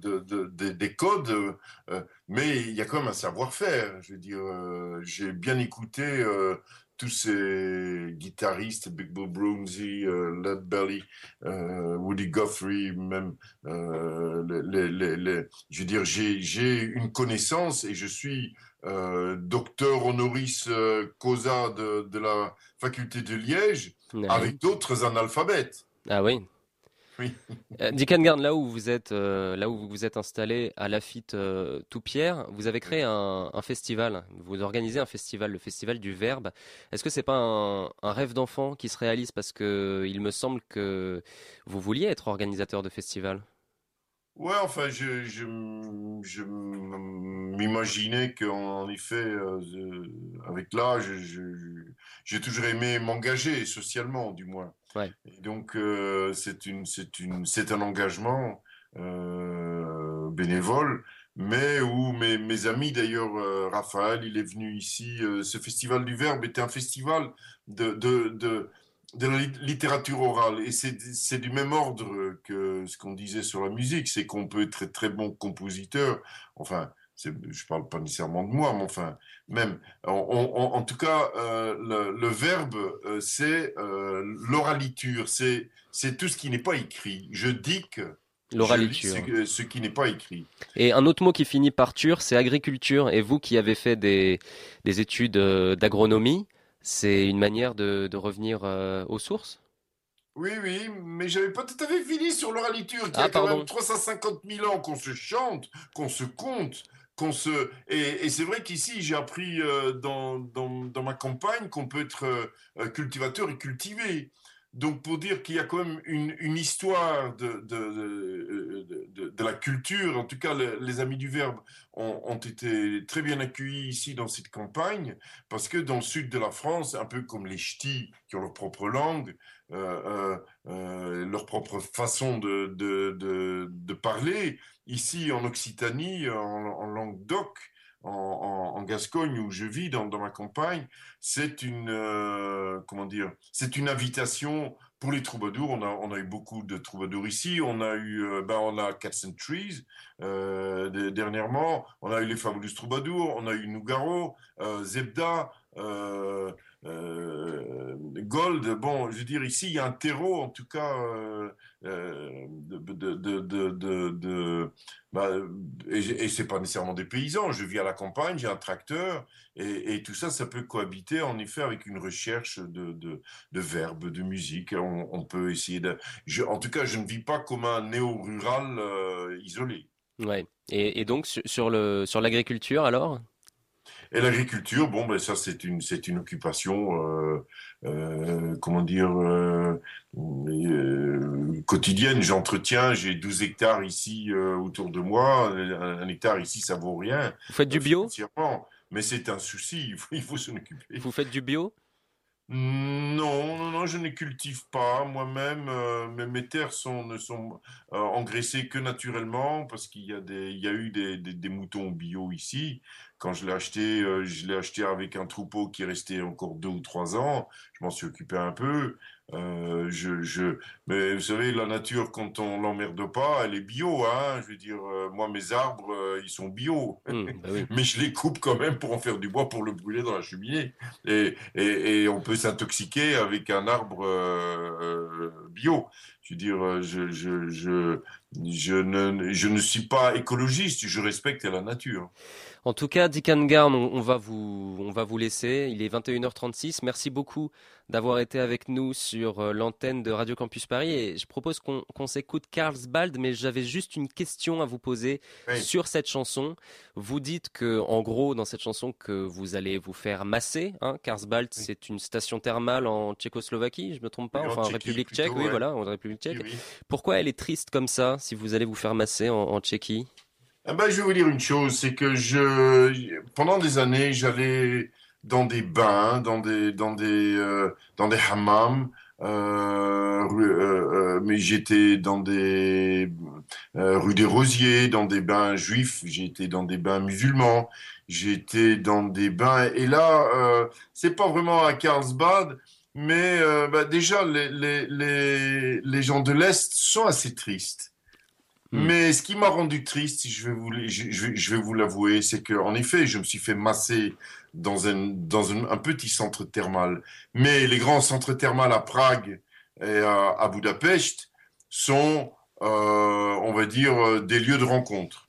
Speaker 15: de, de- de- des codes, mais il y a quand même un savoir-faire. Je veux dire, j'ai bien écouté tous ces guitaristes, Big Bill Broomsey, euh, Led Belly, euh, Woody Guthrie, même, euh, les, les- les- je veux dire, j'ai, une connaissance et je suis euh, docteur honoris causa de, de la faculté de Liège avec d'autres analphabètes.
Speaker 2: Ah oui.
Speaker 15: Oui.
Speaker 2: Euh, Dick Garn, là où vous êtes, euh, là où vous vous êtes installé à Lafitte euh, Toupierre, vous avez créé un, un festival. Vous organisez un festival, le festival du Verbe. Est-ce que c'est pas un, un rêve d'enfant qui se réalise parce que il me semble que vous vouliez être organisateur de festival?
Speaker 15: Ouais, enfin, je, m'imaginais qu'en effet, euh, avec l'âge, j'ai toujours aimé m'engager socialement, du moins.
Speaker 2: Ouais.
Speaker 15: Donc, euh, c'est un engagement euh, bénévole, mais où mes, amis, d'ailleurs, euh, Raphaël, il est venu ici. ce festival du Verbe était un festival de, de, de, de la lit- littérature orale. Et c'est c'est du même ordre que ce qu'on disait sur la musique, c'est qu'on peut être très, très bon compositeur. Enfin, je parle pas nécessairement de moi, mais enfin, même. En, tout cas, euh, le, le verbe, euh, c'est euh, l'oraliture, c'est c'est tout ce qui n'est pas écrit. Je je lis
Speaker 2: L'oraliture.
Speaker 15: ce, que- ce qui n'est pas écrit.
Speaker 2: Et un autre mot qui finit par ture, c'est agriculture. Et vous qui avez fait des, des études euh, d'agronomie, c'est une manière de, de revenir aux sources?
Speaker 15: Oui, oui, mais j'avais pas tout à fait fini sur l'oraliture, qui
Speaker 2: Ah,
Speaker 15: a quand
Speaker 2: pardon.
Speaker 15: même 350 000 ans qu'on se chante, qu'on se compte, qu'on se... Et, c'est vrai qu'ici, j'ai appris euh, dans, dans, dans ma campagne qu'on peut être euh, euh, cultivateur et cultivé. Donc, pour dire qu'il y a quand même une, histoire de, la culture, en tout cas, le- les Amis du Verbe ont, été très bien accueillis ici dans cette campagne, parce que dans le sud de la France, un peu comme les ch'tis qui ont leur propre langue, euh, euh, euh, leur propre façon de parler. Ici, en Occitanie, en, en Languedoc, en, Gascogne, où je vis dans, ma campagne, c'est une, euh, comment dire, c'est une invitation pour les troubadours. On a, eu beaucoup de troubadours ici. On a eu, ben, on a Cats and Trees euh, de- dernièrement. On a eu les Fabulous Troubadours. On a eu Nougaro, euh, Zebda. Euh, Gold, bon, je veux dire, ici, il y a un terreau, en tout cas, euh, euh, bah, et, et c'est pas nécessairement des paysans. Je vis à la campagne, j'ai un tracteur, et, tout ça, ça peut cohabiter, en effet, avec une recherche de, de, verbes, de musique. On, peut essayer de. en tout cas, je ne vis pas comme un néo-rural isolé.
Speaker 2: Ouais. Et, donc sur l'agriculture alors?
Speaker 15: Et l'agriculture, bon, ben ça c'est une c'est une occupation, euh, euh, comment dire, euh, quotidienne. J'entretiens, j'ai 12 hectares ici autour de moi. Un, un hectare ici, ça vaut rien.
Speaker 2: Vous faites du bio?
Speaker 15: Mais c'est un souci, il faut, il faut s'en occuper.
Speaker 2: Vous faites du bio?
Speaker 15: Non, non, non, je ne cultive pas moi-même. euh, mes, terres ne sont euh, engraissées que naturellement parce qu'il y a eu des, moutons bio ici. quand je l'ai acheté, euh, je l'ai acheté avec un troupeau qui est resté encore deux ou trois ans. Je m'en suis occupé un peu. Euh, je, je, mais vous savez, la nature, quand on l'emmerde pas, elle est bio. Hein, je veux dire, euh, moi, mes arbres, euh, ils sont bio.
Speaker 2: Mmh, bah oui.
Speaker 15: mais je les coupe quand même pour en faire du bois pour le brûler dans la cheminée. Et, et, et on peut s'intoxiquer avec un arbre bio. Je veux dire, je, je, je, je, ne, je ne suis pas écologiste, je respecte la nature.
Speaker 2: En tout cas, Dick Garn, on, on va vous, on va vous laisser. Il est 21h36. Merci beaucoup d'avoir été avec nous sur euh, l'antenne de Radio Campus Paris. Et je propose qu'on s'écoute Carlsbad, mais j'avais juste une question à vous poser
Speaker 15: Oui.
Speaker 2: sur cette chanson. Vous dites que, en gros, dans cette chanson, que vous allez vous faire masser. Hein. Carlsbad, c'est une station thermale en Tchécoslovaquie, je me trompe pas,
Speaker 15: Oui,
Speaker 2: enfin en République
Speaker 15: plutôt,
Speaker 2: tchèque, oui, voilà, en République tchèque. Pourquoi elle est triste comme ça, si vous allez vous faire masser en, en Tchéquie?
Speaker 15: Ah ben, je vais vous dire une chose, c'est que je, pendant des années, j'allais dans des bains, dans des, dans des, euh, dans des hammams, euh, euh, euh, mais j'étais dans des euh, rue des Rosiers, dans des bains juifs, été dans des bains musulmans, été dans des bains, et là, euh, c'est pas vraiment à Carlsbad, mais bah, déjà les, les, les, les gens de l'Est sont assez tristes. Mais ce qui m'a rendu triste, je vais vous, l'avouer, c'est que en effet, je me suis fait masser dans un, petit centre thermal. Mais les grands centres thermales à Prague et à, Budapest sont, euh, on va dire, euh, des lieux de rencontre.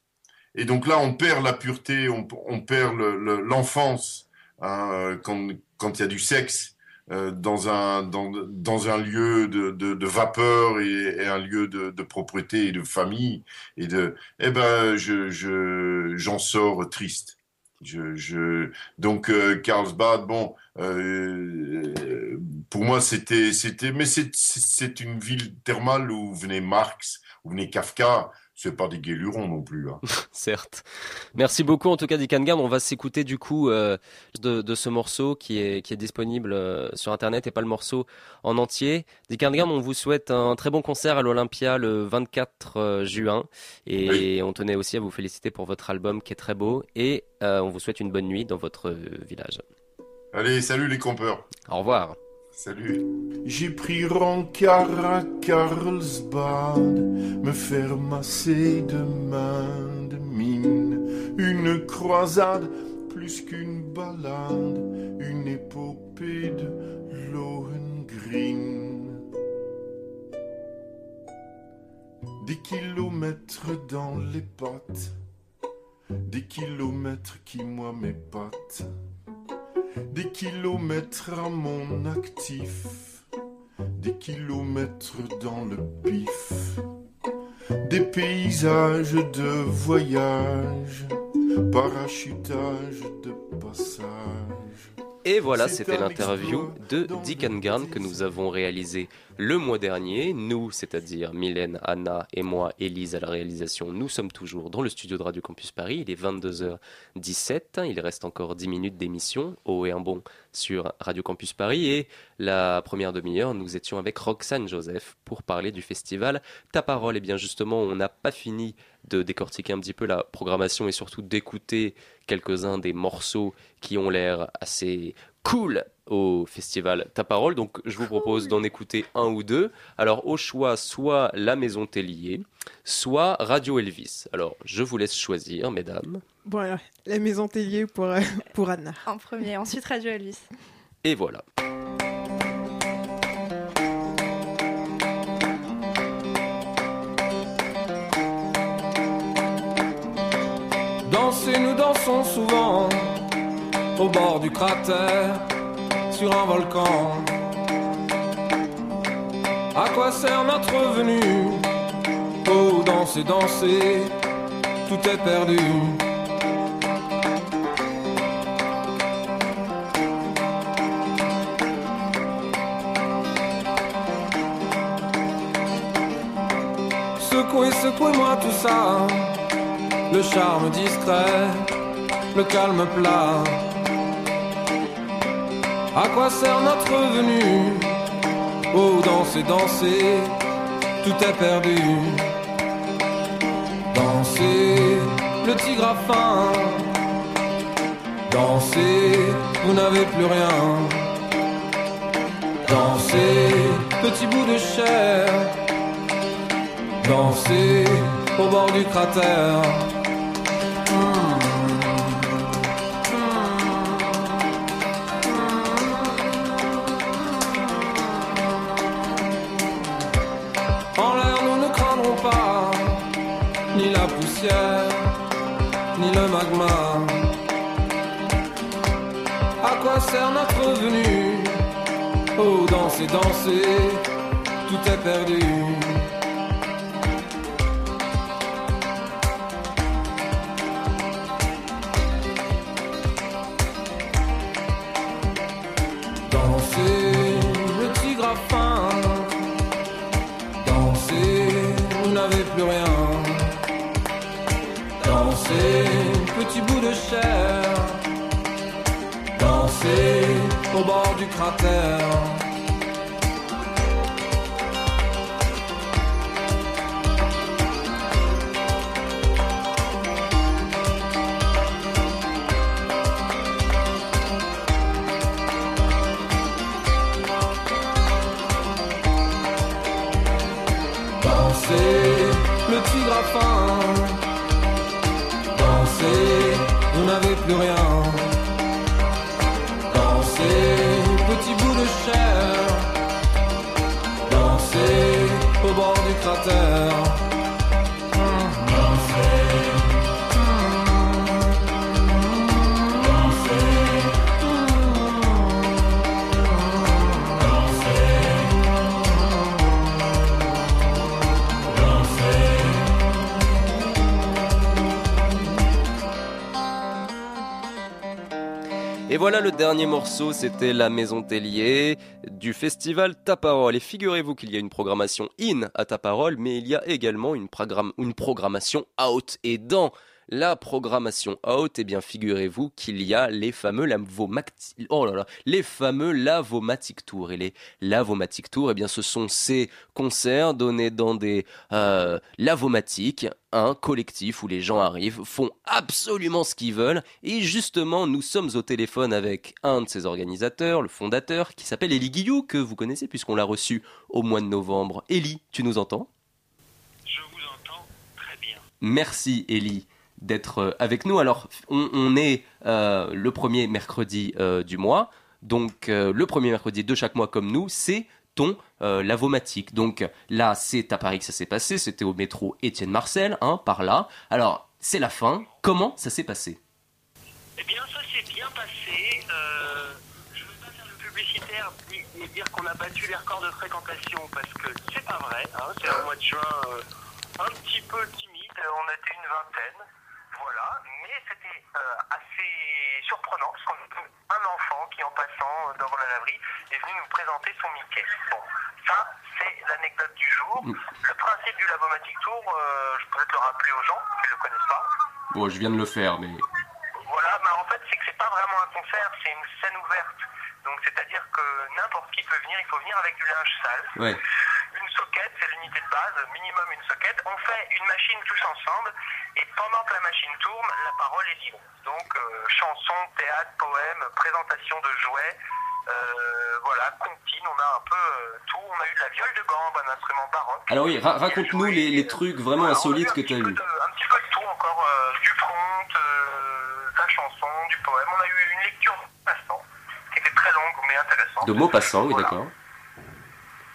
Speaker 15: Et donc là, on perd la pureté, on, perd le- le- l'enfance hein, quand il y a du sexe euh, dans un, dans, dans un lieu de, de, de vapeur et, et un lieu de, de propreté et de famille. Et de, eh ben, je, je, j'en sors triste. Je, je, donc, euh, Carlsbad, bon, euh, pour moi, c'était, c'était, mais c'est une ville thermale où venait Marx, où venait Kafka. C'est pas des guélurons non plus. Hein.
Speaker 2: Certes. Merci beaucoup en tout cas Dick Garn. On va s'écouter du coup euh, de, de ce morceau qui est, qui est disponible euh, sur internet et pas le morceau en entier. Dick Garn, on vous souhaite un très bon concert à l'Olympia le 24 euh, juin et on tenait aussi à vous féliciter pour votre album qui est très beau et on vous souhaite une bonne nuit dans votre village.
Speaker 15: Allez, salut les compeurs.
Speaker 2: Au revoir.
Speaker 15: Salut.
Speaker 17: J'ai pris rencard à Carlsbad, me faire masser de main de mine. Une croisade plus qu'une balade, une épopée de Lohengrin. Des kilomètres dans les pattes, des kilomètres qui moi m'épatent. Des kilomètres à mon actif, des kilomètres dans le pif, des paysages de voyage, parachutage de passage.
Speaker 2: Et voilà, c'était l'interview de Dick Garn que nous avons réalisé le mois dernier. Nous, c'est-à-dire Mylène, Anna et moi, Élise à la réalisation, nous sommes toujours dans le studio de Radio Campus Paris. Il est 22h17. Il reste encore 10 minutes d'émission, haut et un bon, sur Radio Campus Paris. Et la première demi-heure, nous étions avec Roxane Joseph pour parler du festival Ta Parole. Et bien justement, on n'a pas fini de décortiquer un petit peu la programmation et surtout d'écouter quelques-uns des morceaux qui ont l'air assez cool au festival Ta Parole. Donc je vous propose d'en écouter un ou deux. Alors au choix, soit La Maison Tellier, soit Radio Elvis. Alors je vous laisse choisir, mesdames.
Speaker 4: Bon, alors, la maison Tellier pour, euh, pour Anna.
Speaker 5: En premier, ensuite Radio Elvis.
Speaker 2: Et voilà.
Speaker 12: Danser, nous dansons souvent au bord du cratère, sur un volcan. À quoi sert notre venue? Oh, danser, danser, tout est perdu. Secouez, secouez-moi tout ça le charme discret, le calme plat. À quoi sert notre venue? Oh, danser, danser, tout est perdu. Danser, le tigre a faim, Dansez, vous n'avez plus rien. Dansez, petit bout de chair. Dansez au bord du cratère. Le magma. À quoi sert notre venue? Oh, danser, danser, tout est perdu. Au bord du cratère.
Speaker 2: Voilà le dernier morceau, c'était La Maison Tellier du festival Ta Parole. Et figurez-vous qu'il y a une programmation in à Ta Parole, mais il y a également une, une programmation out. Et dans la programmation out, eh bien figurez-vous qu'il y a les fameux Lavomatic, oh là là, les fameux Lavomatic Tours. Et les Lavomatic Tours, eh bien ce sont ces concerts donnés dans des euh, Lavomatiques, un collectif où les gens arrivent, font absolument ce qu'ils veulent. Et justement, nous sommes au téléphone avec un de ses organisateurs, le fondateur, qui s'appelle Elie Guillou, que vous connaissez puisqu'on l'a reçu au mois de novembre. Elie, tu nous entends?
Speaker 18: Je vous entends très bien.
Speaker 2: Merci Ellie d'être euh, avec nous. Alors, on, est euh, le premier mercredi euh, du mois. Donc, le premier mercredi de chaque mois comme nous, c'est ton lavomatique. Donc là, c'est à Paris que ça s'est passé. C'était au métro Étienne Marcel, hein, par là. Alors, c'est la fin. Comment ça s'est passé?
Speaker 18: Eh bien, ça s'est bien passé. Je ne veux pas faire le publicitaire et dire qu'on a battu les records de fréquentation parce que c'est pas vrai. hein. c'est un mois de juin un petit peu timide. On était une vingtaine. Voilà. Mais c'était euh, assez surprenant parce qu'on a vu un enfant qui, en passant euh, devant la laverie, est venu nous présenter son Mickey. Bon, ça, c'est l'anecdote du jour. Le principe du Lavomatic Tour, euh, je peux peut-être le rappeler aux gens qui ne le connaissent pas.
Speaker 2: Bon, je viens de le faire, mais...
Speaker 18: Voilà, mais en fait, c'est que c'est pas vraiment un concert, c'est une scène ouverte. Donc, c'est-à-dire que n'importe qui peut venir, il faut venir avec du linge sale.
Speaker 2: Ouais.
Speaker 18: Une soquette, c'est l'unité de base, minimum une soquette. On fait une machine tous ensemble, et pendant que la machine tourne, la parole est libre. Donc, euh, chansons, théâtre, poèmes, présentation de jouets, euh, voilà, comptine, on a un peu euh, tout. On a eu de la viole de gambe, un instrument baroque.
Speaker 2: Alors oui, ra- raconte-nous les, les trucs vraiment insolites que tu as eu.
Speaker 18: Un petit peu de tout encore, euh, du prompt, euh, de la chanson, du poème. On a eu une lecture passant, qui était très longue mais intéressante.
Speaker 2: De mots passants, oui, d'accord.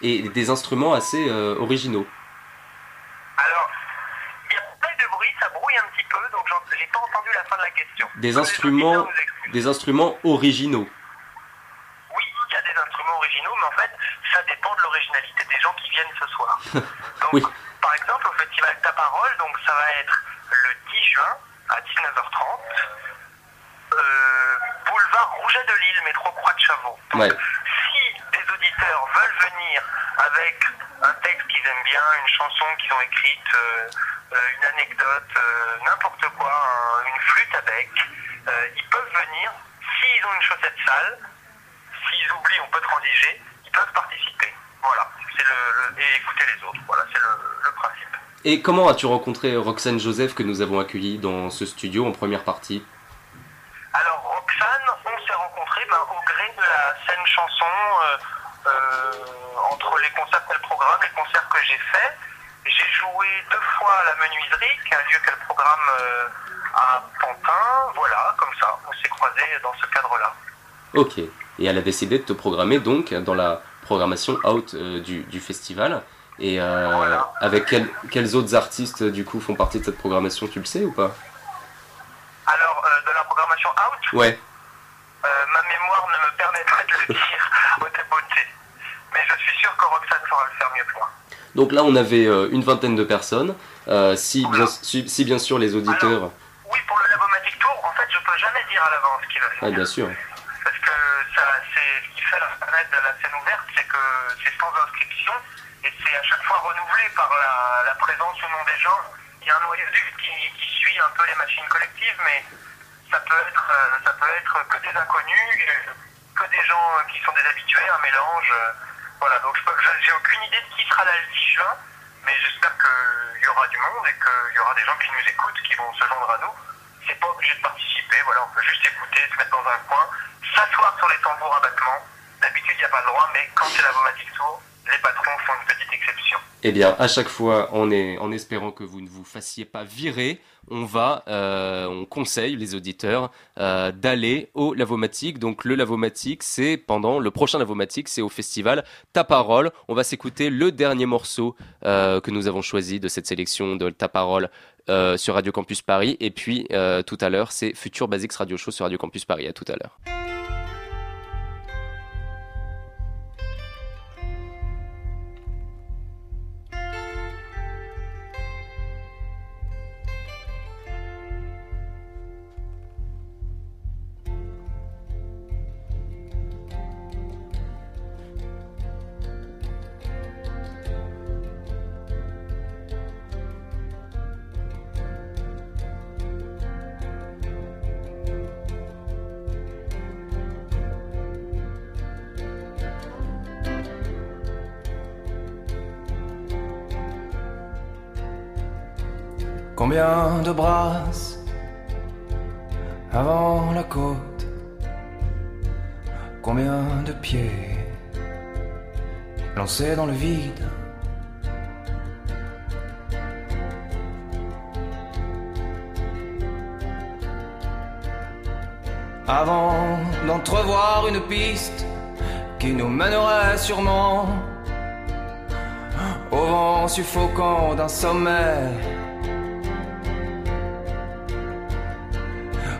Speaker 2: Et des instruments assez euh, originaux.
Speaker 18: Alors, il y a pas de bruit, ça brouille un petit peu, donc j'ai pas entendu la fin de la question.
Speaker 2: Des instruments, des instruments originaux.
Speaker 18: Oui, il y a des instruments originaux, mais en fait, ça dépend de l'originalité des gens qui viennent ce soir.
Speaker 2: oui.
Speaker 18: Par exemple, au festival Ta Parole, donc ça va être le 10 juin à 19h30, euh, boulevard Rouget de Lille, métro Croix de Chavaux.
Speaker 2: Ouais.
Speaker 18: Des auditeurs veulent venir avec un texte qu'ils aiment bien, une chanson qu'ils ont écrite, euh, euh, une anecdote, euh, n'importe quoi, un- une flûte à bec, ils peuvent venir. S'ils ont une chaussette sale, s'ils oublient, on peut transiger, ils peuvent participer. Voilà, c'est le, et écouter les autres. Voilà, c'est le, le principe.
Speaker 2: Et comment as-tu rencontré Roxane Joseph que nous avons accueilli dans ce studio en première partie?
Speaker 18: Alors Roxane, on s'est rencontrés ben, au gré de la scène chanson, euh, euh, entre les concerts qu'elle programme, les concerts que j'ai faits. J'ai joué deux fois à la menuiserie, qui est un lieu qu'elle programme euh, à Pantin. Voilà, comme ça, on s'est croisés dans ce cadre-là.
Speaker 2: Ok. Et elle a décidé de te programmer donc dans la programmation out du, festival. Et avec quels autres artistes du coup font partie de cette programmation, tu le sais ou pas?
Speaker 18: Alors, euh, de la programmation out,
Speaker 2: Ouais.
Speaker 18: euh, ma mémoire ne me permet pas de le dire au débeauté. Mais je suis sûr que Roxane saura le faire mieux que moi.
Speaker 2: Donc là, on avait euh, une vingtaine de personnes. Si, bien, si, si bien sûr les auditeurs.
Speaker 18: Oui, pour le Lavomatic Tour, en fait, je peux jamais dire à l'avance qui va
Speaker 2: Ah,
Speaker 18: venir.
Speaker 2: bien sûr.
Speaker 18: Parce que ça, c'est ce qui fait la de la scène ouverte, c'est que c'est sans inscription et c'est à chaque fois renouvelé par la, la présence ou non des gens. Il y a un noyau qui, un peu les machines collectives, mais ça peut être, euh, ça peut être que des inconnus, euh, que des gens qui sont des habitués, un mélange. euh, Voilà, donc j'ai aucune idée de qui sera là le 10 juin, mais j'espère qu'il y aura du monde et qu'il y aura des gens qui nous écoutent, qui vont se joindre à nous. C'est pas obligé de participer, voilà, on peut juste écouter, se mettre dans un coin, s'asseoir sur les tambours à battement. D'habitude, il n'y a pas le droit, mais quand c'est la Vomatic Tour, les patrons font une petite exception.
Speaker 2: Eh bien, à chaque fois, en, est, en espérant que vous ne vous fassiez pas virer, on va, euh, on conseille les auditeurs euh, d'aller au Lavomatique. Donc le Lavomatique, c'est pendant le prochain Lavomatique, c'est au festival Ta Parole. On va s'écouter le dernier morceau euh, que nous avons choisi de cette sélection de Ta Parole sur Radio Campus Paris. Et puis tout à l'heure, c'est Future Basics Radio Show sur Radio Campus Paris. À tout à l'heure.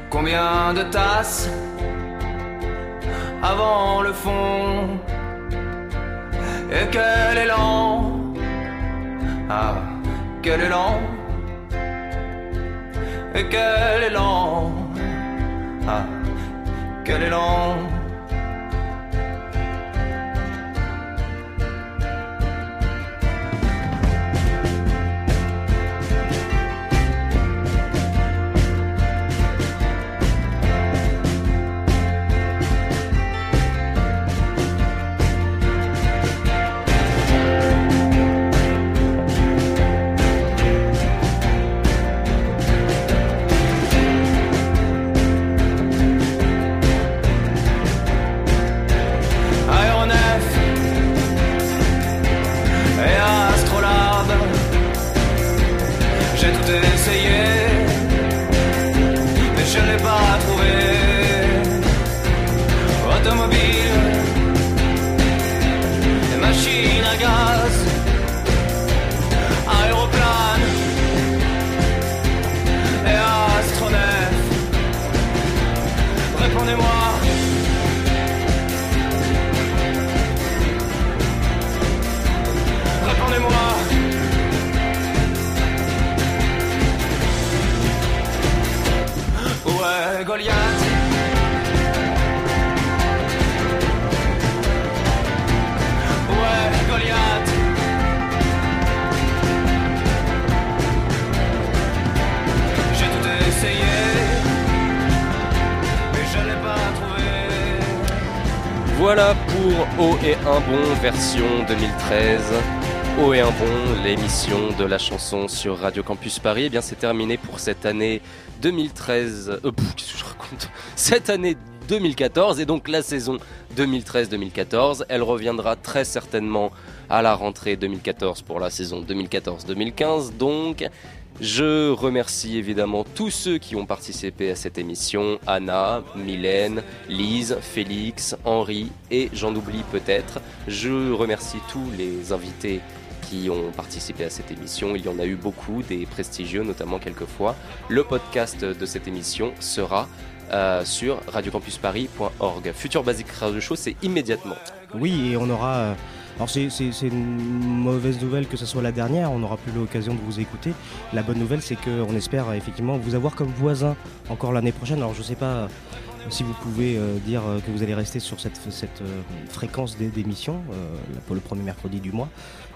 Speaker 19: Combien de tasses avant le fond Et quel élan? Ah, quel élan. Et quel élan. Ah, quel élan
Speaker 2: un bon version 2013. O et un bon, l'émission de la chanson sur Radio Campus Paris. Eh bien, c'est terminé pour cette année 2013. Euh, qu'est-ce que je raconte? Cette année 2014 et donc la saison 2013-2014. Elle reviendra très certainement à la rentrée 2014 pour la saison 2014-2015. Donc, je remercie évidemment tous ceux qui ont participé à cette émission Anna, Mylène, Lise, Félix, Henri et j'en oublie peut-être. Je remercie tous les invités qui ont participé à cette émission. Il y en a eu beaucoup, des prestigieux notamment quelquefois. Le podcast de cette émission sera euh, sur radiocampusparis.org. Futur Basic Radio Show, c'est immédiatement.
Speaker 20: Oui, et on aura. euh, Alors, c'est une mauvaise nouvelle que ce soit la dernière, on n'aura plus l'occasion de vous écouter. La bonne nouvelle, c'est qu'on espère euh, effectivement vous avoir comme voisin encore l'année prochaine. Alors, je sais pas euh, si vous pouvez euh, dire que vous allez rester sur cette, fréquence d'é- d'émission euh, pour le premier mercredi du mois,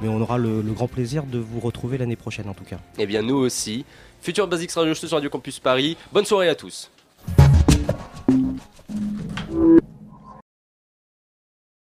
Speaker 20: mais on aura le, grand plaisir de vous retrouver l'année prochaine en tout cas.
Speaker 2: Eh bien, nous aussi. Futur Basics Radio sur Radio Campus Paris. Bonne soirée à tous.